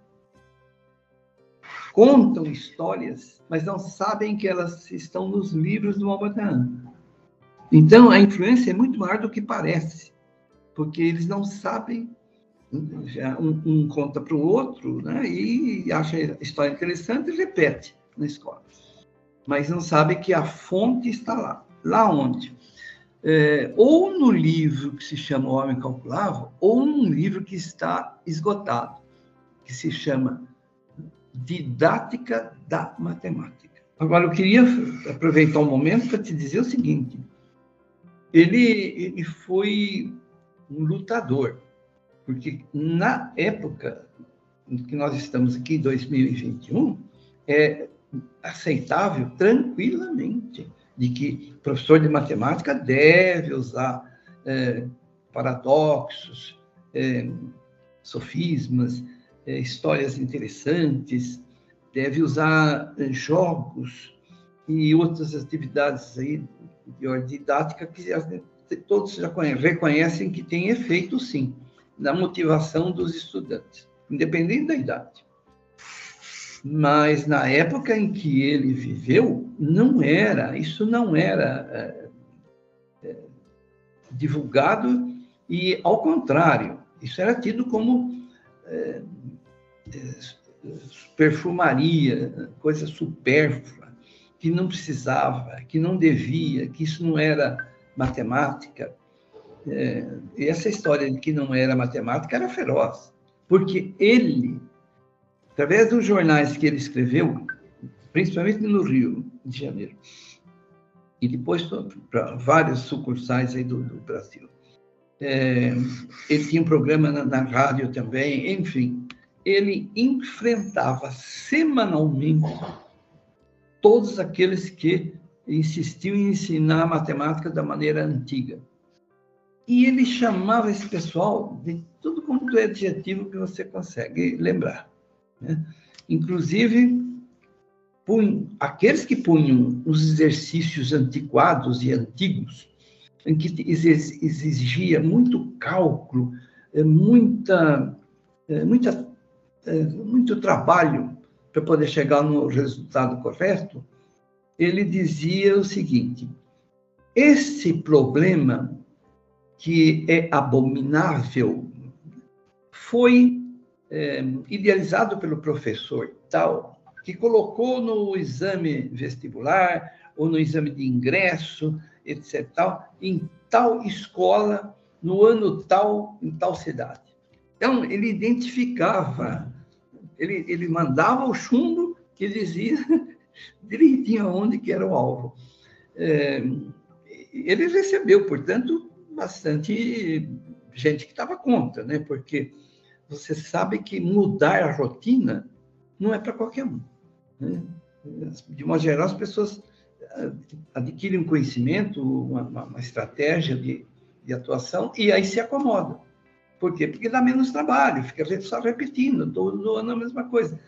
contam histórias, mas não sabem que elas estão nos livros do Albataan. Então, a influência é muito maior do que parece, porque eles não sabem um, um conta para o outro, né? E acha a história interessante e repete na escola. Mas não sabe que a fonte está lá. Lá onde? É, ou no livro que se chama O Homem Calculável, ou num livro que está esgotado, que se chama Didática da Matemática. Agora, eu queria aproveitar um momento para te dizer o seguinte: ele, ele foi um lutador porque na época que nós estamos aqui, 2021, é aceitável tranquilamente de que professor de matemática deve usar é, paradoxos, é, sofismas, é, histórias interessantes, deve usar é, jogos e outras atividades aí de ordem didática que todos já reconhecem que tem efeito, sim na motivação dos estudantes, independente da idade. Mas na época em que ele viveu, não era, isso não era é, é, divulgado e, ao contrário, isso era tido como é, perfumaria, coisa supérflua, que não precisava, que não devia, que isso não era matemática, é, essa história de que não era matemática era feroz, porque ele, através dos jornais que ele escreveu, principalmente no Rio de Janeiro, e depois para vários sucursais aí do, do Brasil, é, ele tinha um programa na, na rádio também, enfim, ele enfrentava semanalmente todos aqueles que insistiam em ensinar matemática da maneira antiga. E ele chamava esse pessoal de tudo quanto é adjetivo que você consegue lembrar. Né? Inclusive, aqueles que punham os exercícios antiquados e antigos, em que exigia muito cálculo, é, muita, é, muita, é, muito trabalho para poder chegar no resultado correto, ele dizia o seguinte: esse problema que é abominável, foi é, idealizado pelo professor tal, que colocou no exame vestibular ou no exame de ingresso, etc., tal, em tal escola, no ano tal, em tal cidade. Então, ele identificava, ele, ele mandava o chumbo que dizia direitinho aonde que era o alvo. É, ele recebeu, portanto, bastante gente que estava contra, né? Porque você sabe que mudar a rotina não é para qualquer um. Né? De uma geral, as pessoas ah, adquirem um conhecimento, uma, uma estratégia de, de, atuação e aí se acomodam. Por quê? Porque dá menos trabalho, fica só repetindo, todo ano a mesma coisa.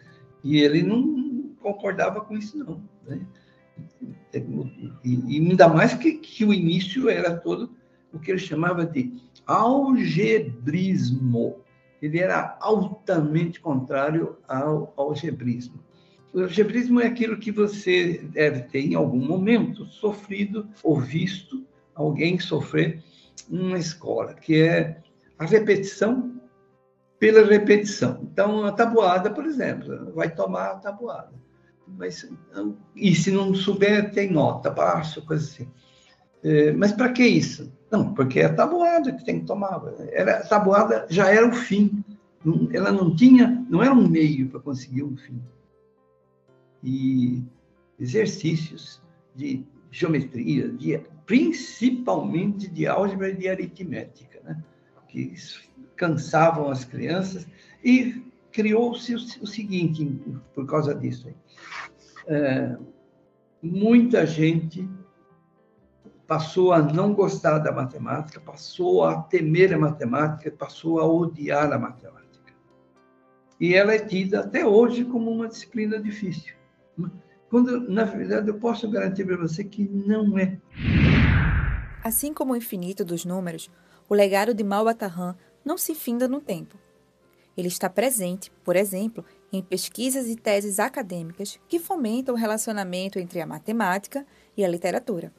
E ele não concordava com isso, não. Né? E, e ainda mais que, que o início era todo o que ele chamava de algebrismo. Ele era altamente contrário ao algebrismo. O algebrismo é aquilo que você deve ter, em algum momento, sofrido ou visto alguém sofrer numa escola, que é a repetição pela repetição. Então, a tabuada, por exemplo, vai tomar a tabuada. mas, e se não souber, tem nota baixa, coisa assim. É, mas para que isso? Não, porque é a tabuada que tem que tomar. Era, a tabuada já era o fim. Ela não tinha, não era um meio para conseguir um fim. E exercícios de geometria, de, principalmente de álgebra e de aritmética? Que cansavam as crianças e criou-se o, seguinte por causa disso. É, muita gente passou a não gostar da matemática, passou a temer a matemática, passou a odiar a matemática. E ela é tida até hoje como uma disciplina difícil. Quando, na verdade, eu posso garantir para você que não é. Assim como o infinito dos números, o legado de Malbatarran não se finda no tempo. Ele está presente, por exemplo, em pesquisas e teses acadêmicas que fomentam o relacionamento entre a matemática e a literatura,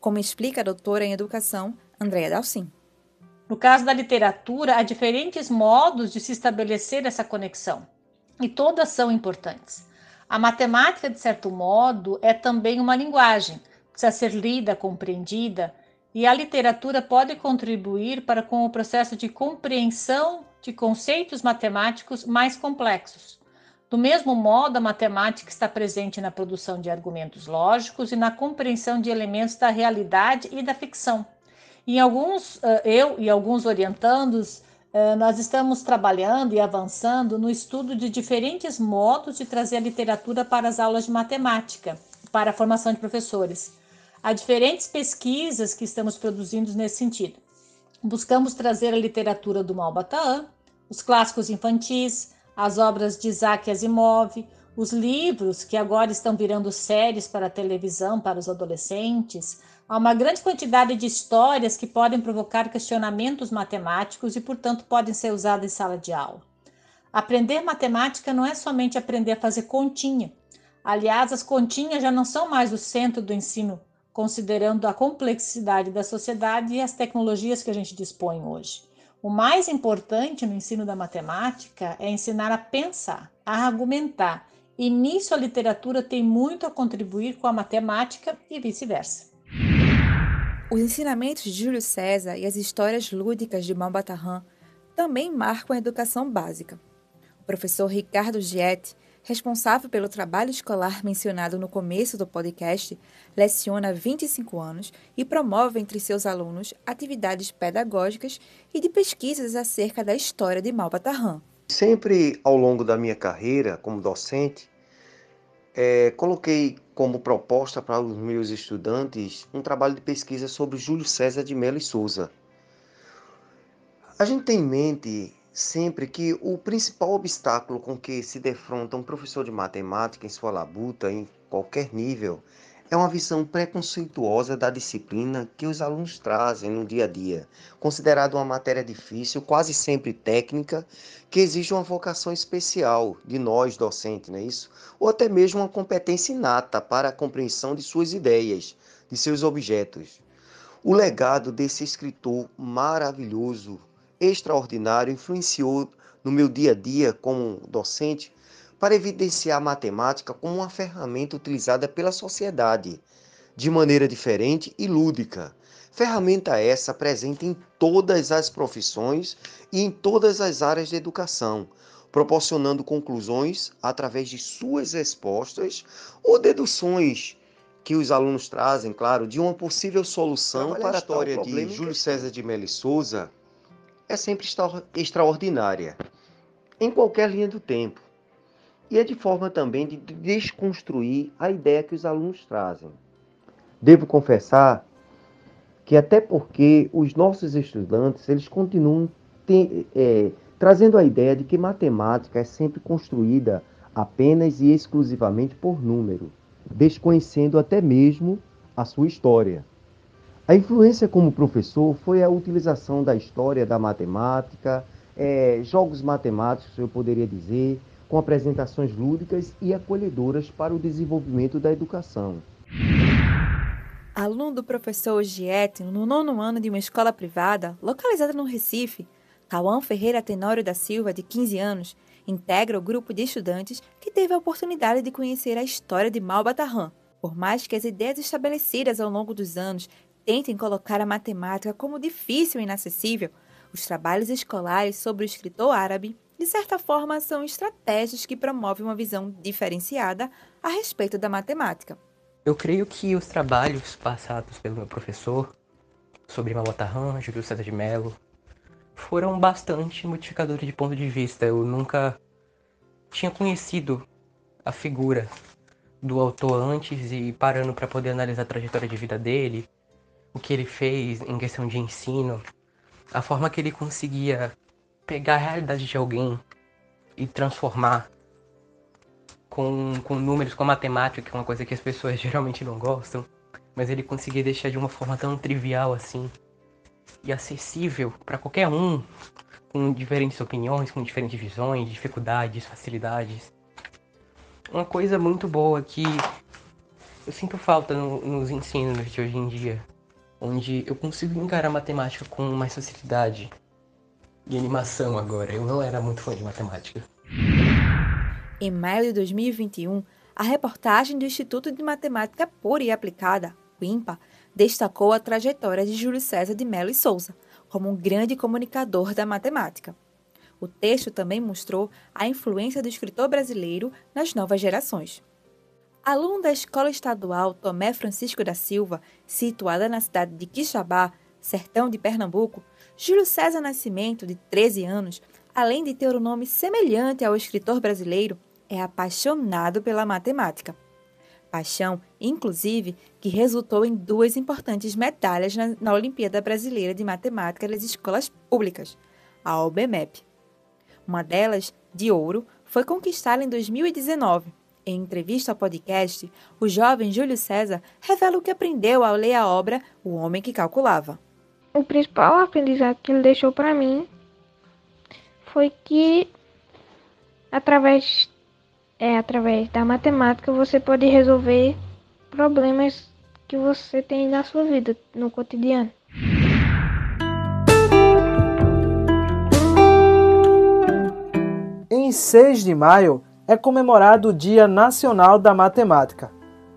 como explica a doutora em educação Andréa Dalcin. No caso da literatura, há diferentes modos de se estabelecer essa conexão, e todas são importantes. A matemática, de certo modo, é também uma linguagem, precisa ser lida, compreendida, e a literatura pode contribuir para com o processo de compreensão de conceitos matemáticos mais complexos. Do mesmo modo, a matemática está presente na produção de argumentos lógicos e na compreensão de elementos da realidade e da ficção. Em alguns, eu e alguns orientandos, nós estamos trabalhando e avançando no estudo de diferentes modos de trazer a literatura para as aulas de matemática, para a formação de professores. Há diferentes pesquisas que estamos produzindo nesse sentido. Buscamos trazer a literatura do Malbataan, os clássicos infantis, as obras de Isaac Asimov, os livros que agora estão virando séries para a televisão para os adolescentes. Há uma grande quantidade de histórias que podem provocar questionamentos matemáticos e, portanto, podem ser usadas em sala de aula. Aprender matemática não é somente aprender a fazer continha. Aliás, as continhas já não são mais o centro do ensino, considerando a complexidade da sociedade e as tecnologias que a gente dispõe hoje. O mais importante no ensino da matemática é ensinar a pensar, a argumentar, e nisso a literatura tem muito a contribuir com a matemática e vice-versa. Os ensinamentos de Júlio César e as histórias lúdicas de Malbatarran também marcam a educação básica. O professor Ricardo Giet responsável pelo trabalho escolar mencionado no começo do podcast, leciona há 25 anos e promove entre seus alunos atividades pedagógicas e de pesquisas acerca da história de Malbatarran. Sempre ao longo da minha carreira como docente, é, coloquei como proposta para os meus estudantes um trabalho de pesquisa sobre Júlio César de Mello e Souza. A gente tem em mente sempre que o principal obstáculo com que se defronta um professor de matemática em sua labuta, em qualquer nível, é uma visão preconceituosa da disciplina que os alunos trazem no dia a dia, considerada uma matéria difícil, quase sempre técnica, que exige uma vocação especial de nós docentes, não é isso? Ou até mesmo uma competência inata para a compreensão de suas ideias, de seus objetos. O legado desse escritor maravilhoso, extraordinário influenciou no meu dia a dia como docente para evidenciar a matemática como uma ferramenta utilizada pela sociedade de maneira diferente e lúdica. Ferramenta essa presente em todas as profissões e em todas as áreas de educação, proporcionando conclusões através de suas respostas ou deduções que os alunos trazem, claro, de uma possível solução para a história de Júlio César de Mello Souza é sempre extraordinária, em qualquer linha do tempo. E é de forma também de desconstruir a ideia que os alunos trazem. Devo confessar que até porque os nossos estudantes eles continuam é, trazendo a ideia de que matemática é sempre construída apenas e exclusivamente por número, desconhecendo até mesmo a sua história. A influência como professor foi a utilização da história da matemática, é, jogos matemáticos, eu poderia dizer, com apresentações lúdicas e acolhedoras para o desenvolvimento da educação. Aluno do professor Giet no nono ano de uma escola privada, localizada no Recife, Cauã Ferreira Tenório da Silva, de 15 anos, integra o grupo de estudantes que teve a oportunidade de conhecer a história de Malbatarran. Por mais que as ideias estabelecidas ao longo dos anos tentem colocar a matemática como difícil e inacessível, os trabalhos escolares sobre o escritor árabe, de certa forma, são estratégias que promovem uma visão diferenciada a respeito da matemática. Eu creio que os trabalhos passados pelo meu professor sobre Malbatarran, Júlio César de Mello, foram bastante modificadores de ponto de vista. Eu nunca tinha conhecido a figura do autor antes e parando para poder analisar a trajetória de vida dele, o que ele fez em questão de ensino, a forma que ele conseguia pegar a realidade de alguém e transformar com, com números, com matemática, que é uma coisa que as pessoas geralmente não gostam, mas ele conseguia deixar de uma forma tão trivial assim e acessível para qualquer um, com diferentes opiniões, com diferentes visões, dificuldades, facilidades. Uma coisa muito boa que eu sinto falta no, nos ensinos de hoje em dia, onde eu consigo encarar matemática com mais facilidade. E animação agora, eu não era muito fã de matemática. Em maio de 2021, a reportagem do Instituto de Matemática Pura e Aplicada, o INPA, destacou a trajetória de Júlio César de Mello e Souza como um grande comunicador da matemática. O texto também mostrou a influência do escritor brasileiro nas novas gerações. Aluno da Escola Estadual Tomé Francisco da Silva, situada na cidade de Quixabá, sertão de Pernambuco, Júlio César Nascimento, de 13 anos, além de ter um nome semelhante ao escritor brasileiro, é apaixonado pela matemática paixão, inclusive, que resultou em duas importantes medalhas na, na Olimpíada Brasileira de Matemática das Escolas Públicas, a OBMEP. Uma delas, de ouro, foi conquistada em 2019. Em entrevista ao podcast, o jovem Júlio César revela o que aprendeu ao ler a obra O Homem que Calculava. O principal aprendizado que ele deixou para mim foi que, através é através da matemática você pode resolver problemas que você tem na sua vida, no cotidiano. Em 6 de maio é comemorado o Dia Nacional da Matemática.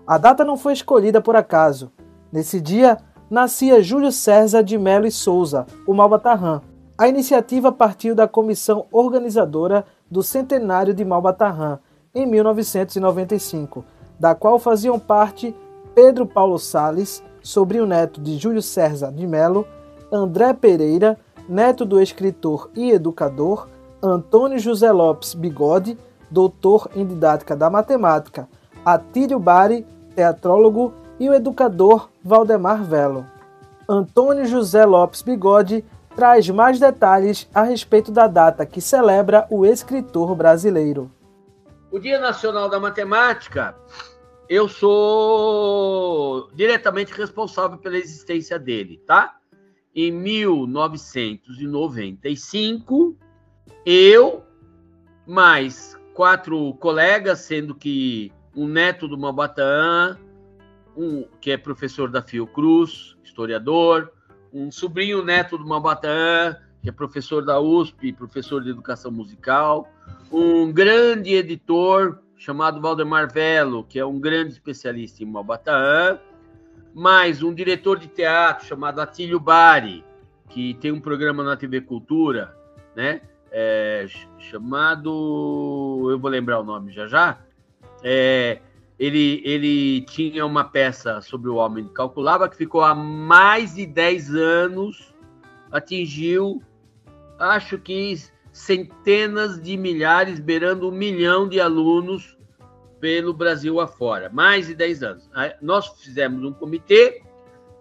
A data não foi escolhida por acaso. Nesse dia, nascia Júlio César de Melo e Souza, o Malbatarran. A iniciativa partiu da comissão organizadora do centenário de Malbatarran, em 1995, da qual faziam parte Pedro Paulo Sales, sobrinho neto de Júlio César de Melo, André Pereira, neto do escritor e educador, Antônio José Lopes Bigode, doutor em didática da matemática, Atílio Bari, teatrólogo, e o educador Valdemar Velo. Antônio José Lopes Bigode traz mais detalhes a respeito da data que celebra o escritor brasileiro. O Dia Nacional da Matemática, eu sou diretamente responsável pela existência dele, tá? Em 1995, eu mais quatro colegas, sendo que um neto do Maubatã, um que é professor da Fiocruz, historiador, um sobrinho neto do Maubatã, que é professor da USP, professor de educação musical, um grande editor chamado Valdemar Velo, que é um grande especialista em Malbataan, mais um diretor de teatro chamado Atílio Bari, que tem um programa na TV Cultura, né? É, chamado. Eu vou lembrar o nome já já. É, ele, ele tinha uma peça sobre o homem calculava que ficou há mais de 10 anos, atingiu, acho que centenas de milhares, beirando um milhão de alunos pelo Brasil afora, mais de 10 anos. Nós fizemos um comitê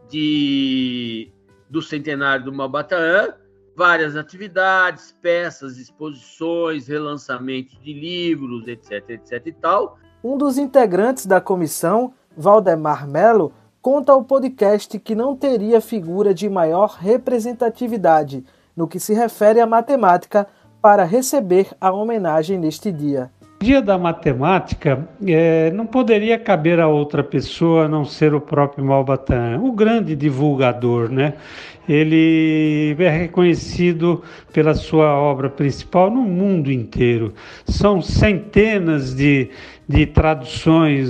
de, do centenário do Malbataan, várias atividades, peças, exposições, relançamentos de livros, etc, etc e tal. Um dos integrantes da comissão, Valdemar Melo, conta ao podcast que não teria figura de maior representatividade no que se refere à matemática para receber a homenagem neste dia. Dia da matemática é, não poderia caber a outra pessoa a não ser o próprio Malbatan, o grande divulgador, né? Ele é reconhecido pela sua obra principal no mundo inteiro. São centenas de, de traduções,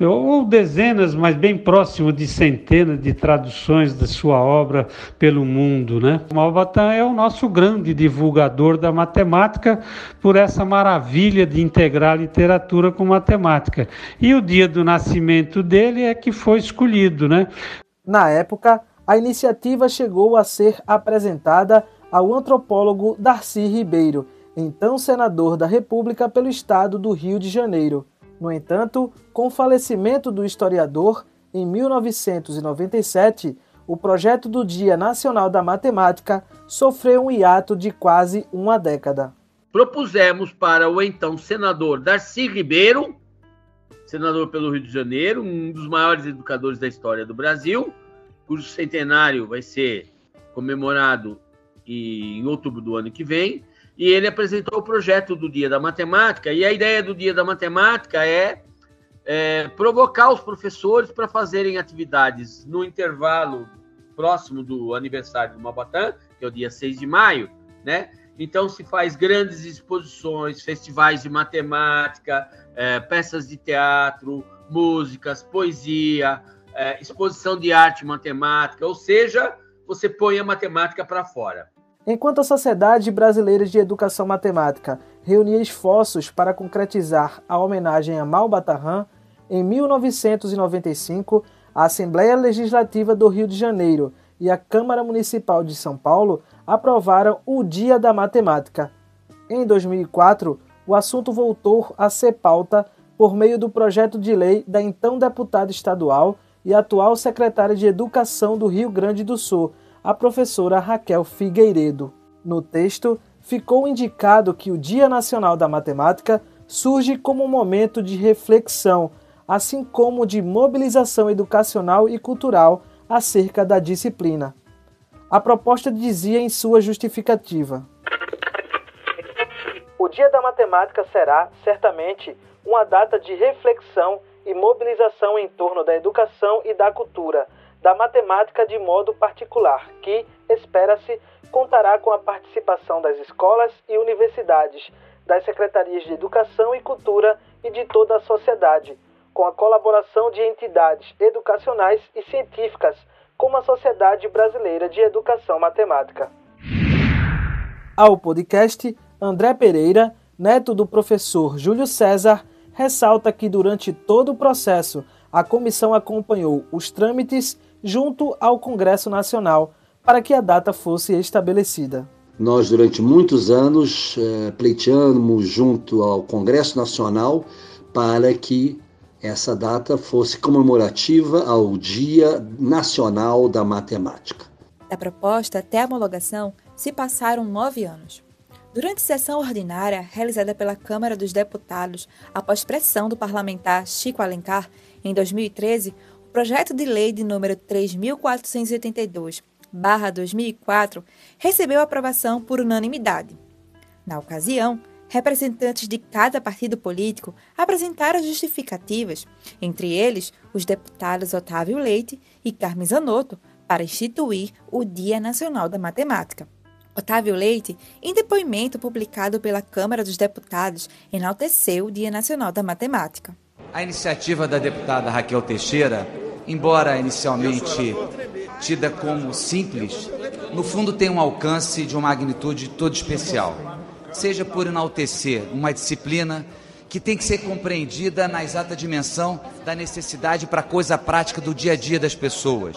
eh, ou dezenas, mas bem próximo de centenas de traduções da sua obra pelo mundo. Né? Malbatan é o nosso grande divulgador da matemática por essa maravilha de integrar literatura com matemática. E o dia do nascimento dele é que foi escolhido. Né? Na época, a iniciativa chegou a ser apresentada ao antropólogo Darcy Ribeiro, então senador da República pelo estado do Rio de Janeiro. No entanto, com o falecimento do historiador, em 1997, o projeto do Dia Nacional da Matemática sofreu um hiato de quase uma década. Propusemos para o então senador Darcy Ribeiro, senador pelo Rio de Janeiro, um dos maiores educadores da história do Brasil, cujo centenário vai ser comemorado em outubro do ano que vem, e ele apresentou o projeto do Dia da Matemática, e a ideia do Dia da Matemática é, é provocar os professores para fazerem atividades no intervalo próximo do aniversário do Mabatã, que é o dia 6 de maio, né? Então se faz grandes exposições, festivais de matemática, é, peças de teatro, músicas, poesia, é, exposição de arte matemática, ou seja, você põe a matemática para fora. Enquanto a Sociedade Brasileira de Educação Matemática reunia esforços para concretizar a homenagem a Malbatarran, em 1995, a Assembleia Legislativa do Rio de Janeiro e a Câmara Municipal de São Paulo aprovaram o Dia da Matemática. Em 2004, o assunto voltou a ser pauta por meio do projeto de lei da então deputada estadual e atual secretária de Educação do Rio Grande do Sul, a professora Raquel Figueiredo. No texto, ficou indicado que o Dia Nacional da Matemática surge como um momento de reflexão, assim como de mobilização educacional e cultural acerca da disciplina. A proposta dizia em sua justificativa: O Dia da Matemática será, certamente, uma data de reflexão e mobilização em torno da educação e da cultura, da matemática de modo particular, que, espera-se, contará com a participação das escolas e universidades, das secretarias de Educação e Cultura e de toda a sociedade, com a colaboração de entidades educacionais e científicas, como a Sociedade Brasileira de Educação Matemática. Ao podcast, André Pereira, neto do professor Júlio César, ressalta que durante todo o processo a comissão acompanhou os trâmites junto ao Congresso Nacional para que a data fosse estabelecida. Nós, durante muitos anos, é, pleiteamos junto ao Congresso Nacional para que essa data fosse comemorativa ao Dia Nacional da Matemática. Da proposta até a homologação se passaram nove anos. Durante sessão ordinária realizada pela Câmara dos Deputados, após pressão do parlamentar Chico Alencar, em 2013, o projeto de lei de número 3482/2004 recebeu aprovação por unanimidade. Na ocasião, representantes de cada partido político apresentaram justificativas, entre eles os deputados Otávio Leite e Carmen Zanotto, para instituir o Dia Nacional da Matemática. Otávio Leite, em depoimento publicado pela Câmara dos Deputados, enalteceu o Dia Nacional da Matemática. A iniciativa da deputada Raquel Teixeira, embora inicialmente tida como simples, no fundo tem um alcance de uma magnitude toda especial. Seja por enaltecer uma disciplina que tem que ser compreendida na exata dimensão da necessidade para a coisa prática do dia a dia das pessoas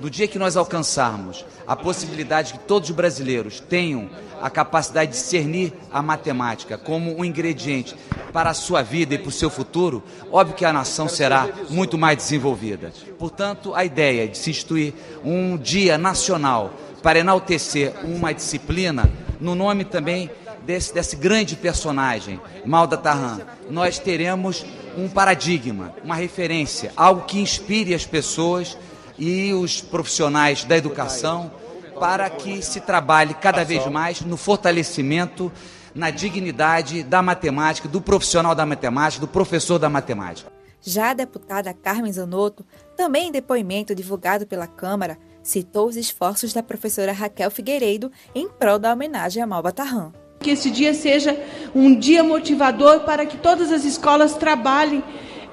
no dia que nós alcançarmos a possibilidade que todos os brasileiros tenham a capacidade de discernir a matemática como um ingrediente para a sua vida e para o seu futuro, óbvio que a nação será muito mais desenvolvida. Portanto, a ideia de se instituir um dia nacional para enaltecer uma disciplina, no nome também desse, desse grande personagem, Malda Tarran, nós teremos um paradigma, uma referência, algo que inspire as pessoas e os profissionais da educação para que se trabalhe cada vez mais no fortalecimento na dignidade da matemática, do profissional da matemática, do professor da matemática. Já a deputada Carmen Zanotto, também em depoimento divulgado pela Câmara, citou os esforços da professora Raquel Figueiredo em prol da homenagem a Malba Tarran. Que esse dia seja um dia motivador para que todas as escolas trabalhem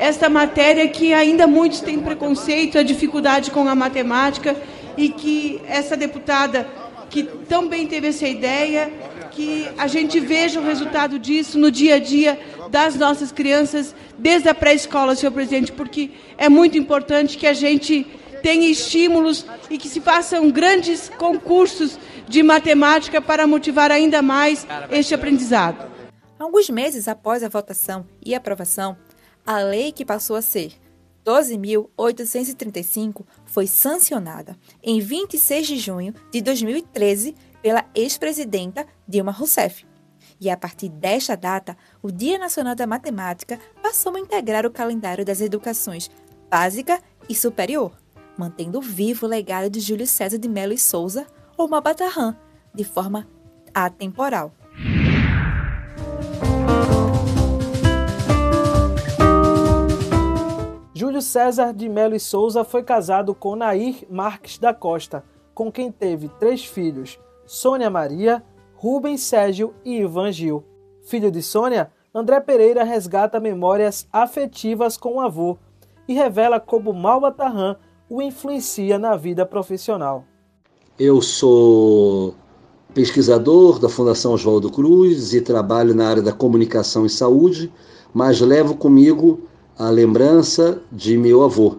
esta matéria que ainda muitos têm preconceito, a dificuldade com a matemática e que essa deputada que também teve essa ideia, que a gente veja o resultado disso no dia a dia das nossas crianças, desde a pré-escola, senhor presidente, porque é muito importante que a gente tenha estímulos e que se façam grandes concursos de matemática para motivar ainda mais este aprendizado. Alguns meses após a votação e aprovação, a lei que passou a ser 12.835 foi sancionada em 26 de junho de 2013 pela ex-presidenta Dilma Rousseff. E a partir desta data, o Dia Nacional da Matemática passou a integrar o calendário das educações básica e superior, mantendo vivo o legado de Júlio César de Mello e Souza ou Mabatarran, de forma atemporal. Júlio César de Melo e Souza foi casado com Nair Marques da Costa, com quem teve três filhos: Sônia Maria, Rubens Sérgio e Ivan Gil. Filho de Sônia, André Pereira resgata memórias afetivas com o avô e revela como Malba Tarran o influencia na vida profissional. Eu sou pesquisador da Fundação Oswaldo Cruz e trabalho na área da comunicação e saúde, mas levo comigo a lembrança de meu avô,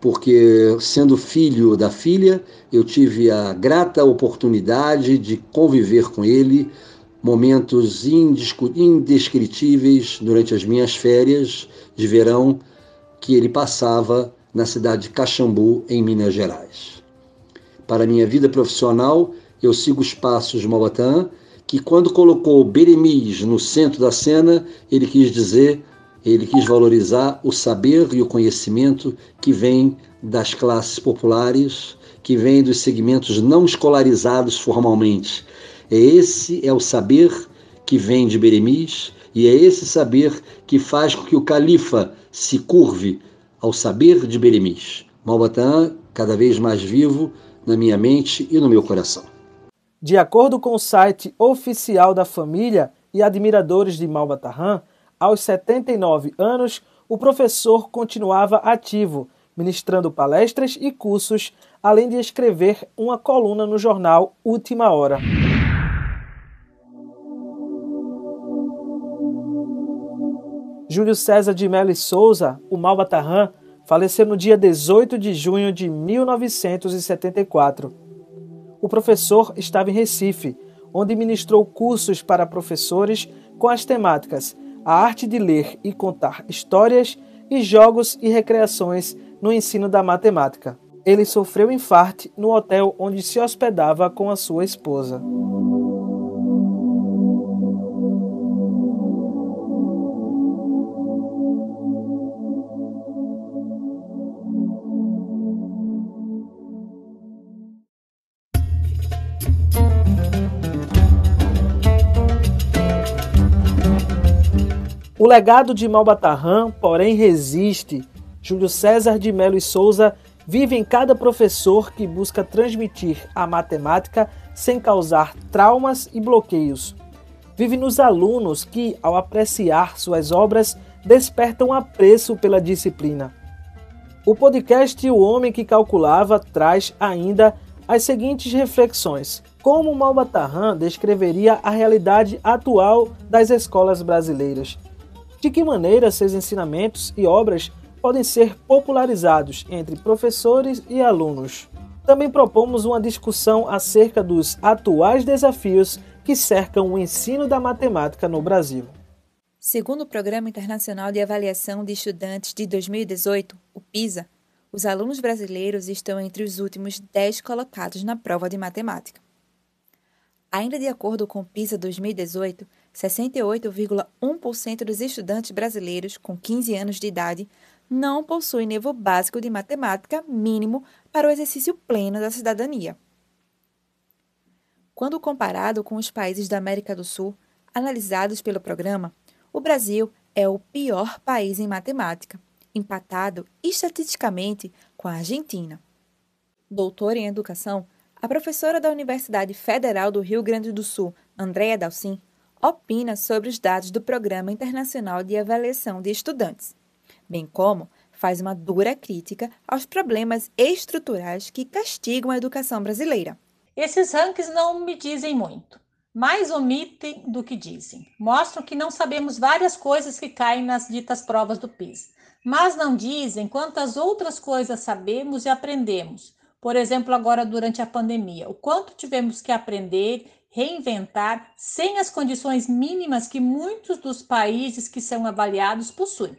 porque sendo filho da filha, eu tive a grata oportunidade de conviver com ele momentos indescritíveis durante as minhas férias de verão que ele passava na cidade de Caxambu, em Minas Gerais. Para minha vida profissional, eu sigo os passos de Maubatã, que quando colocou Beremis no centro da cena, ele quis dizer ele quis valorizar o saber e o conhecimento que vem das classes populares, que vem dos segmentos não escolarizados formalmente. É esse é o saber que vem de Beremis e é esse saber que faz com que o califa se curve ao saber de Beremis. Malbatã, cada vez mais vivo na minha mente e no meu coração. De acordo com o site oficial da família e admiradores de Malbatarran, aos 79 anos, o professor continuava ativo, ministrando palestras e cursos, além de escrever uma coluna no jornal Última Hora. Júlio César de Melo Souza, o Malbatarran, faleceu no dia 18 de junho de 1974. O professor estava em Recife, onde ministrou cursos para professores com as temáticas a arte de ler e contar histórias e jogos e recreações no ensino da matemática. Ele sofreu infarte no hotel onde se hospedava com a sua esposa. O legado de Malbatarran, porém, resiste. Júlio César de Melo e Souza vive em cada professor que busca transmitir a matemática sem causar traumas e bloqueios. Vive nos alunos que, ao apreciar suas obras, despertam apreço pela disciplina. O podcast O Homem que Calculava traz ainda as seguintes reflexões. Como Malbatarran descreveria a realidade atual das escolas brasileiras? De que maneira seus ensinamentos e obras podem ser popularizados entre professores e alunos. Também propomos uma discussão acerca dos atuais desafios que cercam o ensino da matemática no Brasil. Segundo o Programa Internacional de Avaliação de Estudantes de 2018, o PISA, os alunos brasileiros estão entre os últimos 10 colocados na prova de matemática. Ainda de acordo com o PISA 2018, 68,1% dos estudantes brasileiros com 15 anos de idade não possuem nível básico de matemática mínimo para o exercício pleno da cidadania. Quando comparado com os países da América do Sul, analisados pelo programa, o Brasil é o pior país em matemática, empatado estatisticamente com a Argentina. Doutora em educação, a professora da Universidade Federal do Rio Grande do Sul, Andréa Dalcin, opina sobre os dados do Programa Internacional de Avaliação de Estudantes, bem como faz uma dura crítica aos problemas estruturais que castigam a educação brasileira. Esses rankings não me dizem muito, mais omitem do que dizem. Mostram que não sabemos várias coisas que caem nas ditas provas do PISA, mas não dizem quantas outras coisas sabemos e aprendemos. Por exemplo, agora durante a pandemia, o quanto tivemos que aprender, reinventar, sem as condições mínimas que muitos dos países que são avaliados possuem.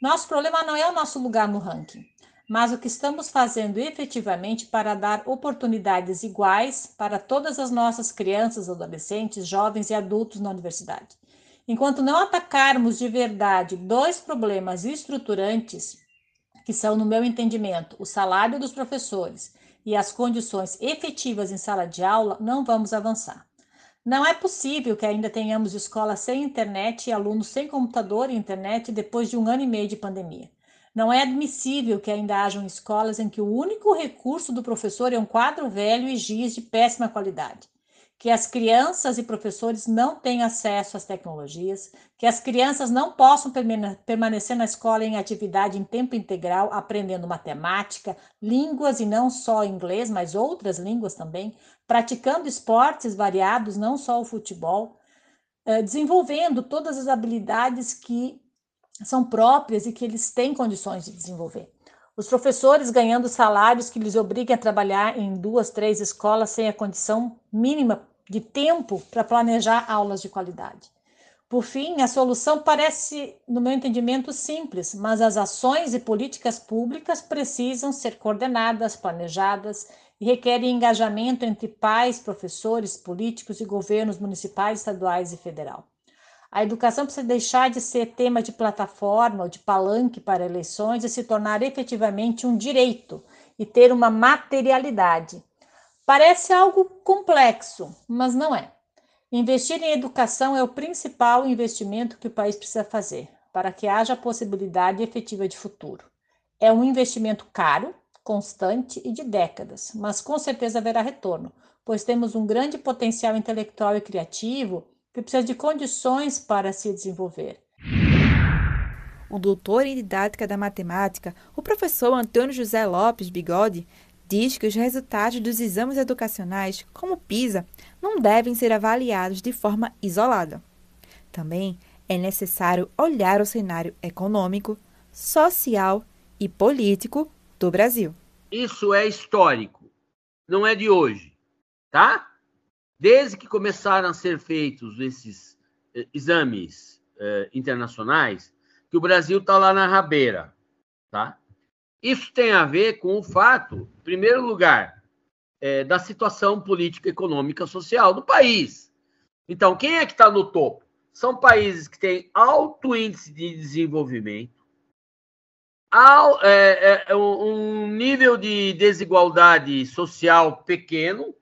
Nosso problema não é o nosso lugar no ranking, mas o que estamos fazendo efetivamente para dar oportunidades iguais para todas as nossas crianças, adolescentes, jovens e adultos na universidade. Enquanto não atacarmos de verdade dois problemas estruturantes, que são, no meu entendimento, o salário dos professores e as condições efetivas em sala de aula, não vamos avançar. Não é possível que ainda tenhamos escolas sem internet e alunos sem computador e internet depois de um ano e meio de pandemia. Não é admissível que ainda hajam escolas em que o único recurso do professor é um quadro velho e giz de péssima qualidade que as crianças e professores não têm acesso às tecnologias, que as crianças não possam permanecer na escola em atividade em tempo integral, aprendendo matemática, línguas e não só inglês, mas outras línguas também, praticando esportes variados, não só o futebol, eh, desenvolvendo todas as habilidades que são próprias e que eles têm condições de desenvolver. Os professores ganhando salários que lhes obriguem a trabalhar em duas, três escolas sem a condição mínima de tempo para planejar aulas de qualidade. Por fim, a solução parece, no meu entendimento, simples, mas as ações e políticas públicas precisam ser coordenadas, planejadas e requerem engajamento entre pais, professores, políticos e governos municipais, estaduais e federal. A educação precisa deixar de ser tema de plataforma ou de palanque para eleições e se tornar efetivamente um direito e ter uma materialidade. Parece algo complexo, mas não é. Investir em educação é o principal investimento que o país precisa fazer para que haja possibilidade efetiva de futuro. É um investimento caro, constante e de décadas, mas com certeza haverá retorno, pois temos um grande potencial intelectual e criativo que precisa de condições para se desenvolver. O doutor em didática da matemática, o professor Antônio José Lopes Bigode, diz que os resultados dos exames educacionais, como PISA, não devem ser avaliados de forma isolada. Também é necessário olhar o cenário econômico, social e político do Brasil. Isso é histórico, não é de hoje, tá? Desde que começaram a ser feitos esses eh, exames eh, internacionais, que o Brasil está lá na rabeira, tá? Isso tem a ver com o fato, em primeiro lugar, é, da situação política, econômica, social do país. Então, quem é que está no topo? São países que têm alto índice de desenvolvimento, é, é, um nível de desigualdade social pequeno.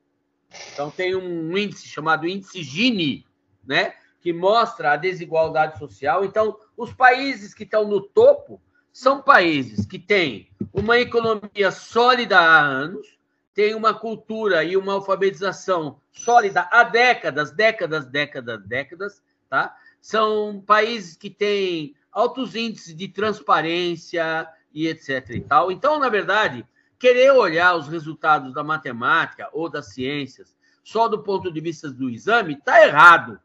Então, tem um índice chamado índice Gini, né, que mostra a desigualdade social. Então, os países que estão no topo são países que têm uma economia sólida há anos, têm uma cultura e uma alfabetização sólida há décadas, décadas, décadas, décadas, tá? São países que têm altos índices de transparência e etc e tal. Então, na verdade, querer olhar os resultados da matemática ou das ciências só do ponto de vista do exame está errado.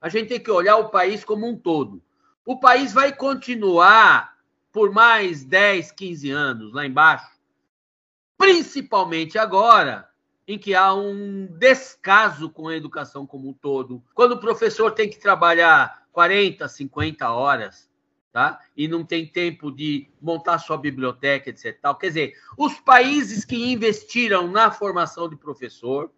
A gente tem que olhar o país como um todo. O país vai continuar por mais 10, 15 anos lá embaixo, principalmente agora, em que há um descaso com a educação como um todo. Quando o professor tem que trabalhar 40, 50 horas, tá? E não tem tempo de montar sua biblioteca, etc. Tal. Quer dizer, os países que investiram na formação de professor,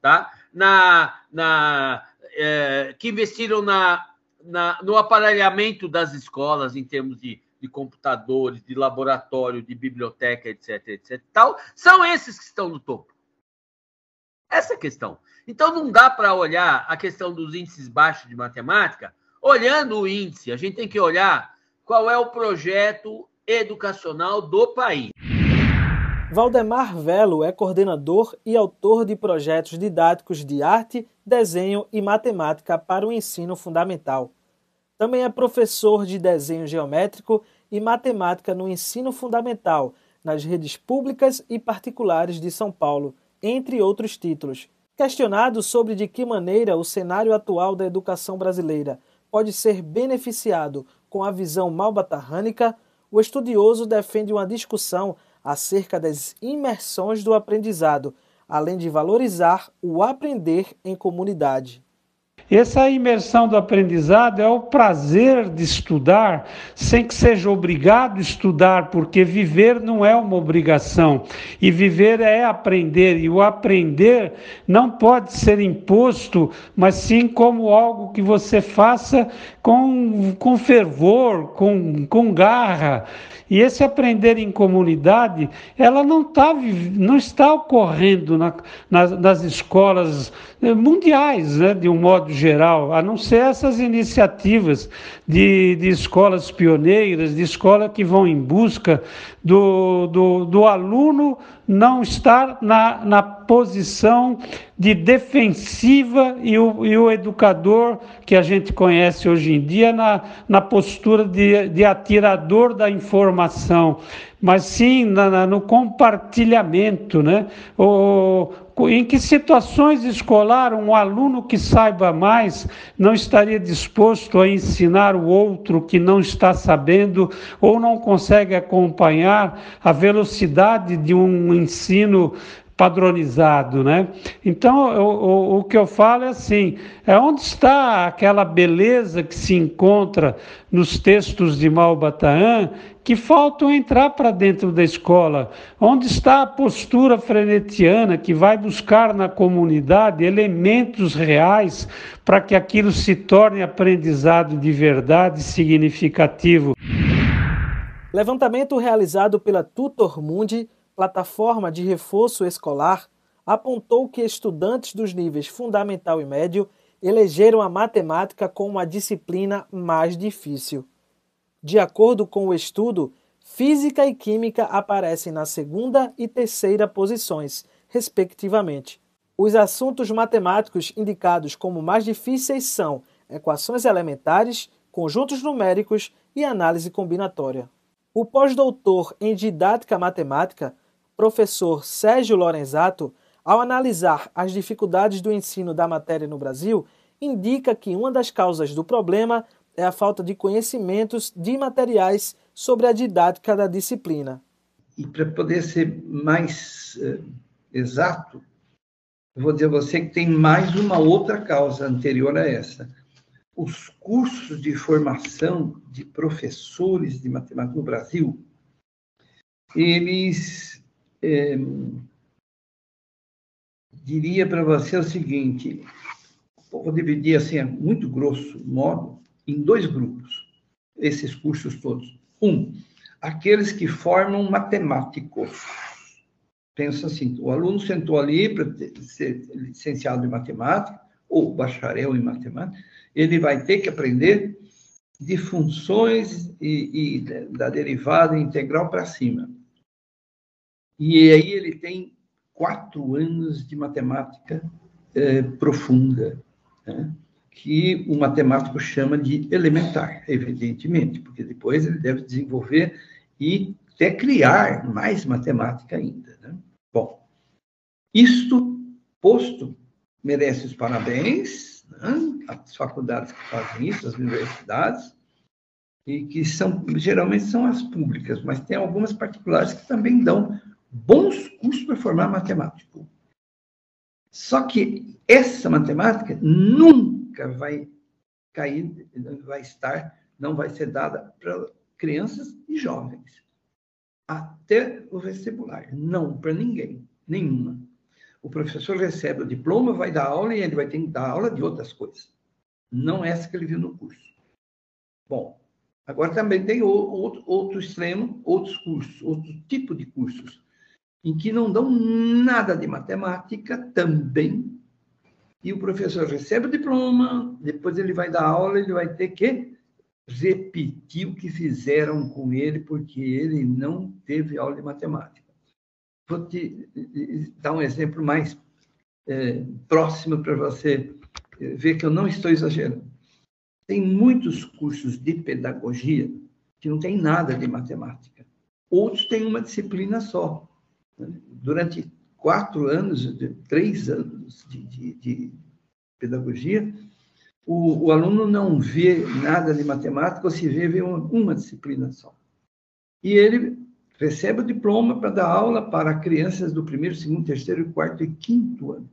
tá? Na, na é, que investiram na, na, no aparelhamento das escolas em termos de de computadores, de laboratório, de biblioteca, etc, etc, tal, são esses que estão no topo. Essa é a questão. Então não dá para olhar a questão dos índices baixos de matemática olhando o índice. A gente tem que olhar qual é o projeto educacional do país. Valdemar Velo é coordenador e autor de projetos didáticos de arte, desenho e matemática para o ensino fundamental. Também é professor de desenho geométrico e matemática no ensino fundamental, nas redes públicas e particulares de São Paulo, entre outros títulos. Questionado sobre de que maneira o cenário atual da educação brasileira pode ser beneficiado com a visão malbatarrânica, o estudioso defende uma discussão acerca das imersões do aprendizado, além de valorizar o aprender em comunidade. Essa imersão do aprendizado é o prazer de estudar sem que seja obrigado a estudar, porque viver não é uma obrigação. E viver é aprender, e o aprender não pode ser imposto, mas sim como algo que você faça com, com fervor, com, com garra. E esse aprender em comunidade, ela não, tá, não está ocorrendo na, nas, nas escolas eh, mundiais, né, de um modo geral, a não ser essas iniciativas de, de escolas pioneiras, de escolas que vão em busca do, do, do aluno não estar na, na posição de defensiva e o, e o educador que a gente conhece hoje em dia na, na postura de, de atirador da informação, mas sim na, na, no compartilhamento, né? O, em que situações escolar um aluno que saiba mais não estaria disposto a ensinar o outro que não está sabendo ou não consegue acompanhar a velocidade de um ensino padronizado, né? Então, o, o, que eu falo é assim, é onde está aquela beleza que se encontra nos textos de Malbataan que faltam entrar para dentro da escola? Onde está a postura frenetiana que vai buscar na comunidade elementos reais para que aquilo se torne aprendizado de verdade significativo? Levantamento realizado pela Tutor Mundi plataforma de reforço escolar, apontou que estudantes dos níveis fundamental e médio elegeram a matemática como a disciplina mais difícil. De acordo com o estudo, física e química aparecem na segunda e terceira posições, respectivamente. Os assuntos matemáticos indicados como mais difíceis são equações elementares, conjuntos numéricos e análise combinatória. O pós-doutor em didática matemática professor Sérgio Lorenzato, ao analisar as dificuldades do ensino da matéria no Brasil, indica que uma das causas do problema é a falta de conhecimentos de materiais sobre a didática da disciplina. E para poder ser mais uh, exato, eu vou dizer a você que tem mais uma outra causa anterior a essa. Os cursos de formação de professores de matemática no Brasil, eles é, diria para você o seguinte: vou dividir assim, muito grosso modo, em dois grupos, esses cursos todos. Um, aqueles que formam matemáticos. Pensa assim: o aluno sentou ali para ser licenciado em matemática ou bacharel em matemática, ele vai ter que aprender de funções e, e da derivada integral para cima. E aí ele tem quatro anos de matemática é, profunda, né? Que o matemático chama de elementar, evidentemente, porque depois ele deve desenvolver e até criar mais matemática ainda. Né? Bom, isto posto merece os parabéns, né? as faculdades que fazem isso, as universidades, e que são geralmente são as públicas, mas tem algumas particulares que também dão bons cursos para formar matemático. Só que essa matemática nunca vai cair, vai estar, não vai ser dada para crianças e jovens. Até o vestibular. Não para ninguém, nenhuma. O professor recebe o diploma, vai dar aula e ele vai ter que dar aula de outras coisas. Não essa que ele viu no curso. Bom, agora também tem outro, outro extremo, outros cursos, outro tipo de cursos em que não dão nada de matemática também, e o professor recebe o diploma, depois ele vai dar aula, ele vai ter que repetir o que fizeram com ele, porque ele não teve aula de matemática. Vou te dar um exemplo mais é, próximo para você ver que eu não estou exagerando. Tem muitos cursos de pedagogia que não tem nada de matemática. Outros têm uma disciplina só. Durante quatro anos, três anos de, de, de pedagogia, o, o, aluno não vê nada de matemática, ou se vê, vê uma, uma disciplina só. E ele recebe o diploma para dar aula para crianças do primeiro, segundo, terceiro, quarto e quinto ano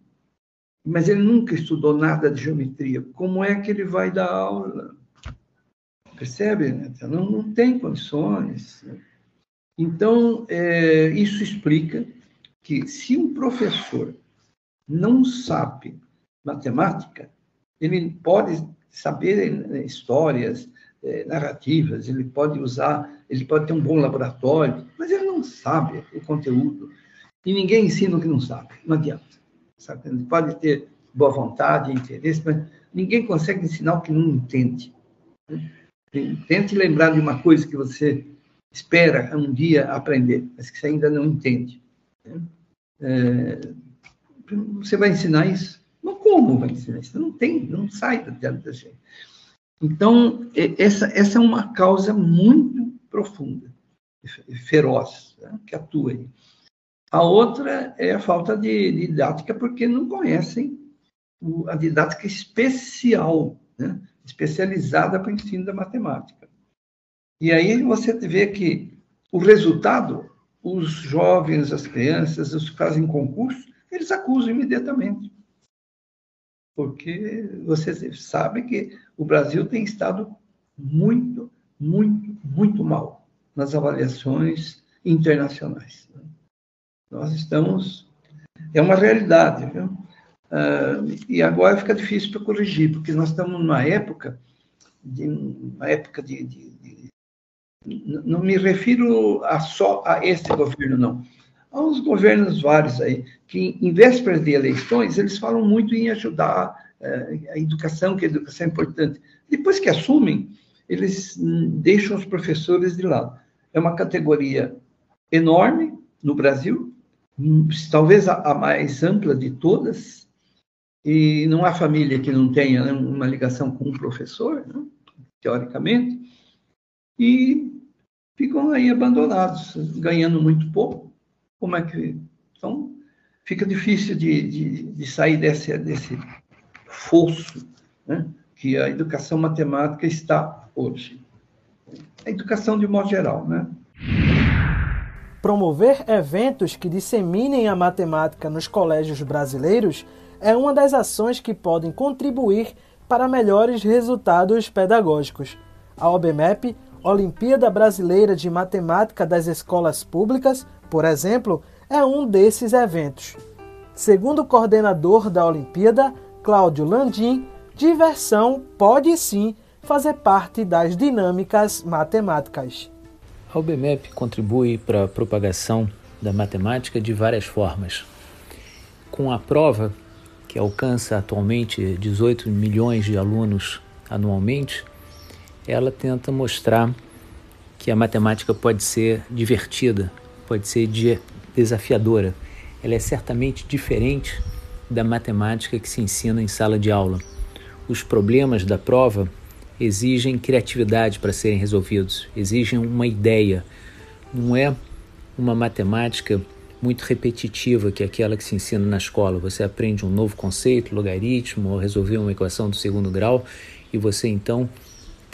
mas ele nunca estudou nada de geometria. Como é que ele vai dar aula? Percebe? Né? Então, não, não tem condições. Então, é, isso explica que se um professor não sabe matemática, ele pode saber né, histórias, é, narrativas, ele pode usar, ele pode ter um bom laboratório, mas ele não sabe o conteúdo. E ninguém ensina o que não sabe, não adianta. Sabe? Ele pode ter boa vontade, interesse, mas ninguém consegue ensinar o que não entende. Tente lembrar de uma coisa que você espera um dia aprender, mas que você ainda não entende. É, você vai ensinar isso? Como vai ensinar isso? Não tem, não sai da gente. Então, essa, essa é uma causa muito profunda, feroz, né, que atua aí. A outra é a falta de, didática, porque não conhecem o, a didática especial, né? especializada para o ensino da matemática. E aí você vê que o resultado, os jovens, as crianças, os que fazem concurso, eles acusam imediatamente. Porque você sabe que o Brasil tem estado muito, muito, muito mal nas avaliações internacionais. Nós estamos. É uma realidade, viu? Uh, e agora fica difícil para corrigir, porque nós estamos numa época, de, uma época de, de, de, Não me refiro a só a este governo, não. Há uns governos vários aí, que em vésperas de eleições, eles falam muito em ajudar uh, a educação, que a educação é importante. Depois que assumem, eles hum, deixam os professores de lado. É uma categoria enorme no Brasil, talvez a, mais ampla de todas, e não há família que não tenha né, uma ligação com um professor, né, teoricamente, e ficam aí abandonados, ganhando muito pouco. Como é que. Então, fica difícil de, de, de sair desse, desse fosso né, que a educação matemática está hoje. A educação de modo geral, né? Promover eventos que disseminem a matemática nos colégios brasileiros é uma das ações que podem contribuir para melhores resultados pedagógicos. A OBMEP, Olimpíada Brasileira de Matemática das Escolas Públicas, por exemplo, é um desses eventos. Segundo o coordenador da Olimpíada, Cláudio Landim, diversão pode sim fazer parte das dinâmicas matemáticas. A UBMEP contribui para a propagação da matemática de várias formas. Com a prova, que alcança atualmente 18 milhões de alunos anualmente, ela tenta mostrar que a matemática pode ser divertida, pode ser desafiadora. Ela é certamente diferente da matemática que se ensina em sala de aula. Os problemas da prova exigem criatividade para serem resolvidos, exigem uma ideia. Não é uma matemática muito repetitiva que é aquela que se ensina na escola. Você aprende um novo conceito, logaritmo, ou resolver uma equação do segundo grau, e você então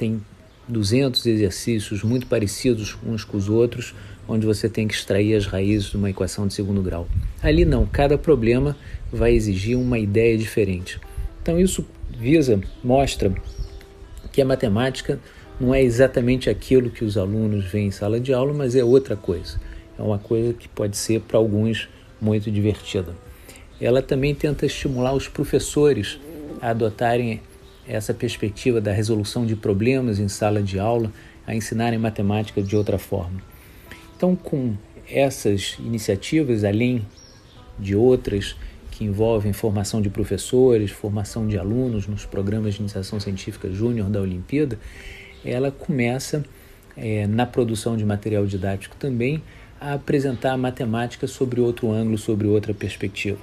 tem 200 exercícios muito parecidos uns com os outros, onde você tem que extrair as raízes de uma equação de segundo grau. Ali não, cada problema vai exigir uma ideia diferente. Então isso visa, mostra que a matemática não é exatamente aquilo que os alunos veem em sala de aula, mas é outra coisa. É uma coisa que pode ser para alguns muito divertida. Ela também tenta estimular os professores a adotarem essa perspectiva da resolução de problemas em sala de aula, a ensinarem matemática de outra forma. Então, com essas iniciativas, além de outras que envolvem formação de professores, formação de alunos nos programas de iniciação científica júnior da Olimpíada, ela começa é, na produção de material didático também a apresentar a matemática sobre outro ângulo, sobre outra perspectiva.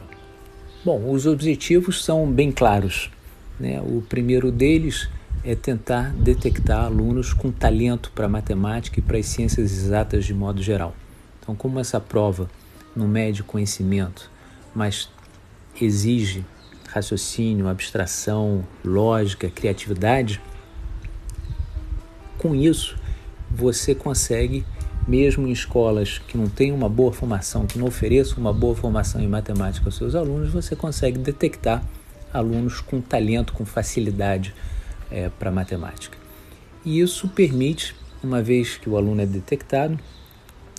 Bom, os objetivos são bem claros. Né? O primeiro deles é tentar detectar alunos com talento para matemática e para as ciências exatas de modo geral. Então, como essa prova não mede conhecimento, mas exige raciocínio, abstração, lógica, criatividade, com isso você consegue, mesmo em escolas que não têm uma boa formação, que não ofereçam uma boa formação em matemática aos seus alunos, você consegue detectar alunos com talento, com facilidade é, para matemática. E isso permite, uma vez que o aluno é detectado,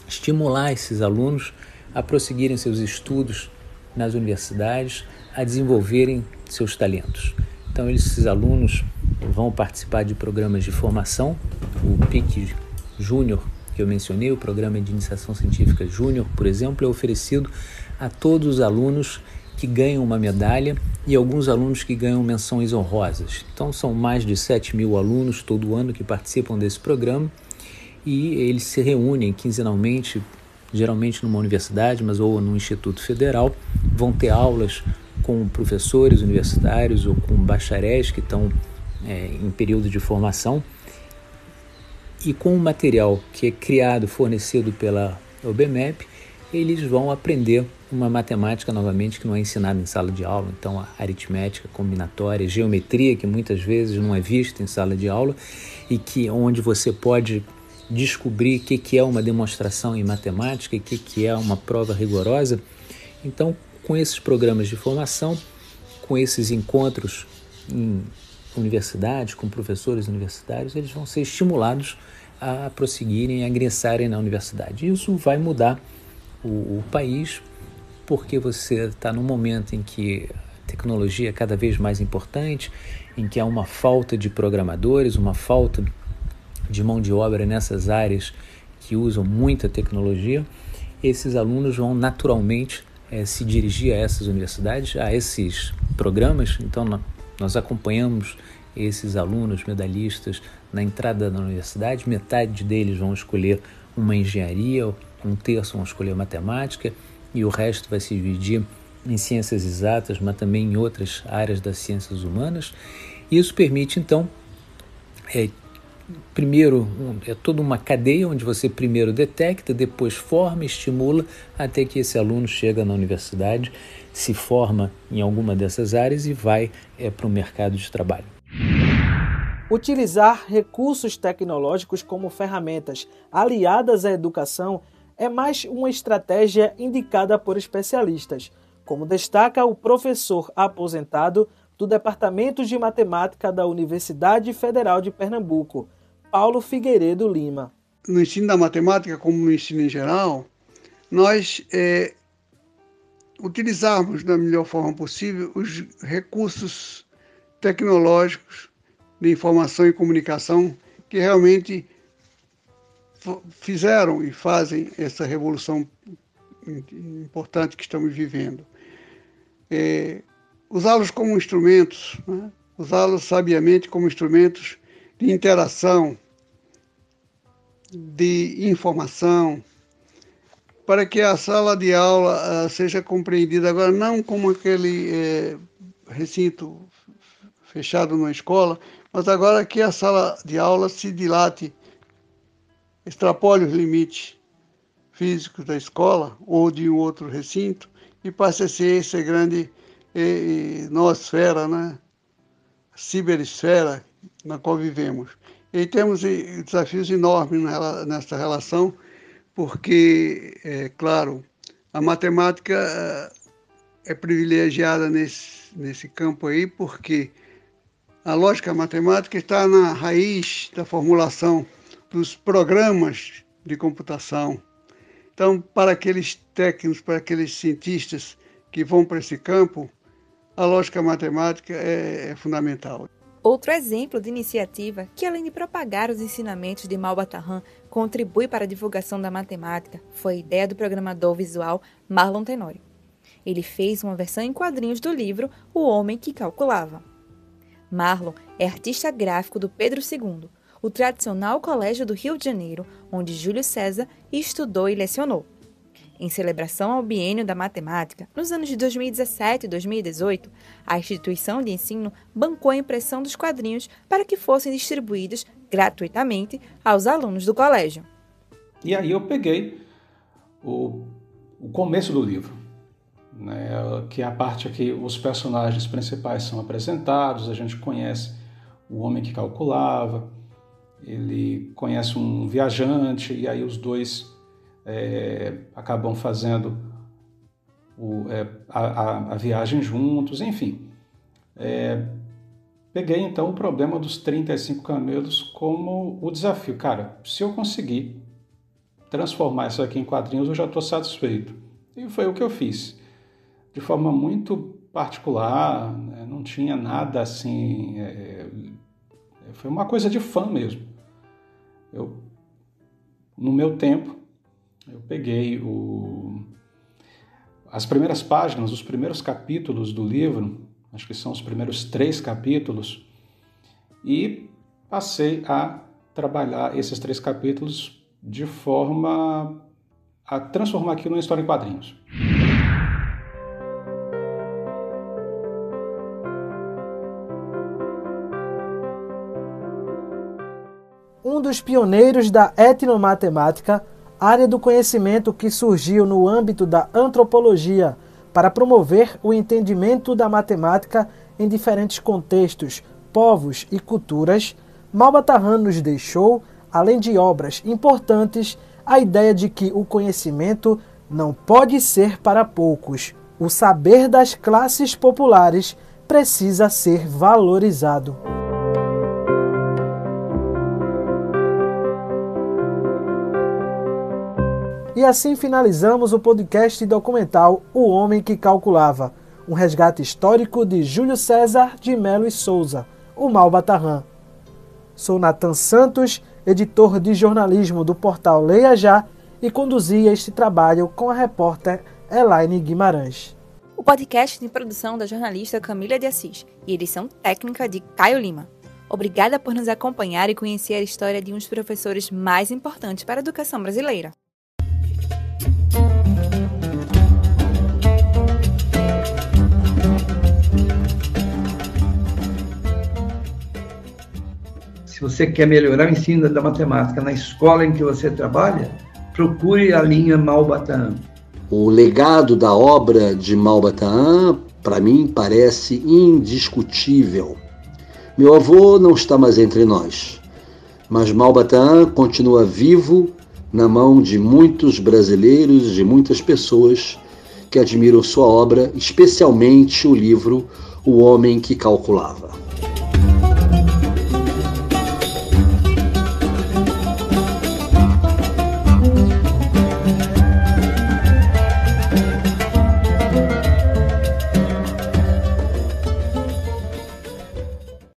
estimular esses alunos a prosseguirem seus estudos nas universidades, a desenvolverem seus talentos. Então, esses alunos vão participar de programas de formação, o PIC Júnior, que eu mencionei, o programa de iniciação científica Júnior, por exemplo, é oferecido a todos os alunos que ganham uma medalha e alguns alunos que ganham menções honrosas. Então, são mais de 7 mil alunos todo ano que participam desse programa e eles se reúnem quinzenalmente, geralmente numa universidade, mas ou no Instituto Federal, vão ter aulas com professores universitários ou com bacharéis que estão é, em período de formação e com o material que é criado, fornecido pela OBMEP, eles vão aprender uma matemática novamente que não é ensinada em sala de aula, então aritmética combinatória, geometria que muitas vezes não é vista em sala de aula e que onde você pode descobrir o que, que é uma demonstração em matemática e o que, que é uma prova rigorosa. Então, com esses programas de formação, com esses encontros em universidades, com professores universitários, eles vão ser estimulados a prosseguirem, a ingressarem na universidade. Isso vai mudar o, o país, porque você está num momento em que a tecnologia é cada vez mais importante, em que há uma falta de programadores, uma falta de mão de obra nessas áreas que usam muita tecnologia, esses alunos vão naturalmente é, se dirigir a essas universidades, a esses programas. Então, nós acompanhamos esses alunos medalhistas na entrada da universidade, metade deles vão escolher uma engenharia, um terço vão escolher matemática e o resto vai se dividir em ciências exatas, mas também em outras áreas das ciências humanas. Isso permite, então, é, primeiro, é toda uma cadeia onde você primeiro detecta, depois forma, estimula, até que esse aluno chega na universidade, se forma em alguma dessas áreas e vai é, para o mercado de trabalho. Utilizar recursos tecnológicos como ferramentas aliadas à educação é mais uma estratégia indicada por especialistas, como destaca o professor aposentado do Departamento de Matemática da Universidade Federal de Pernambuco, Paulo Figueiredo Lima. No ensino da matemática, como no ensino em geral, nós é, utilizarmos da melhor forma possível os recursos tecnológicos de informação e comunicação que realmente fizeram e fazem essa revolução importante que estamos vivendo. É, usá-los como instrumentos, né? usá-los sabiamente como instrumentos de interação, de informação, para que a sala de aula uh, seja compreendida agora não como aquele é, recinto fechado numa escola, mas agora que a sala de aula se dilate, extrapole os limites físicos da escola ou de um outro recinto e passe a ser essa grande eh, noosfera, né? ciberesfera na qual vivemos. E temos desafios enormes nessa relação, porque, é claro, a matemática é privilegiada nesse, nesse campo aí, porque a lógica matemática está na raiz da formulação dos programas de computação. Então, para aqueles técnicos, para aqueles cientistas que vão para esse campo, a lógica matemática é, é fundamental. Outro exemplo de iniciativa que, além de propagar os ensinamentos de Malbatarran, contribui para a divulgação da matemática foi a ideia do programador visual Marlon Tenório. Ele fez uma versão em quadrinhos do livro O Homem que Calculava. Marlon é artista gráfico do Pedro II, o tradicional colégio do Rio de Janeiro, onde Júlio César estudou e lecionou. Em celebração ao biênio da matemática, nos anos de 2017 e 2018, a instituição de ensino bancou a impressão dos quadrinhos para que fossem distribuídos gratuitamente aos alunos do colégio. E aí eu peguei o, o começo do livro, né, que é a parte que os personagens principais são apresentados, a gente conhece o homem que calculava, ele conhece um viajante, e aí os dois é, acabam fazendo o, é, a, a, viagem juntos, enfim. É, peguei então o problema dos 35 camelos como o desafio. Cara, se eu conseguir transformar isso aqui em quadrinhos, eu já estou satisfeito. E foi o que eu fiz. De forma muito particular, né? não tinha nada assim. É, é, foi uma coisa de fã mesmo. Eu, no meu tempo, eu peguei o, as primeiras páginas, os primeiros capítulos do livro, acho que são os primeiros três capítulos, e passei a trabalhar esses três capítulos de forma a transformar aquilo numa história em quadrinhos. Dos pioneiros da etnomatemática área do conhecimento que surgiu no âmbito da antropologia para promover o entendimento da matemática em diferentes contextos, povos e culturas, Malbatarran nos deixou, além de obras importantes, a ideia de que o conhecimento não pode ser para poucos. O saber das classes populares precisa ser valorizado. E assim finalizamos o podcast documental O Homem que Calculava, um resgate histórico de Júlio César de Melo e Souza, o Malbatarran. Sou Natan Santos, editor de jornalismo do portal Leia Já e conduzia este trabalho com a repórter Elaine Guimarães. O podcast tem produção da jornalista Camila de Assis e edição técnica de Caio Lima. Obrigada por nos acompanhar e conhecer a história de um dos professores mais importantes para a educação brasileira. Se você quer melhorar o ensino da matemática na escola em que você trabalha, procure a linha Malbataan. O legado da obra de Malbataan, para mim, parece indiscutível. Meu avô não está mais entre nós, mas Malbataan continua vivo na mão de muitos brasileiros, de muitas pessoas que admiram sua obra, especialmente o livro O Homem que Calculava.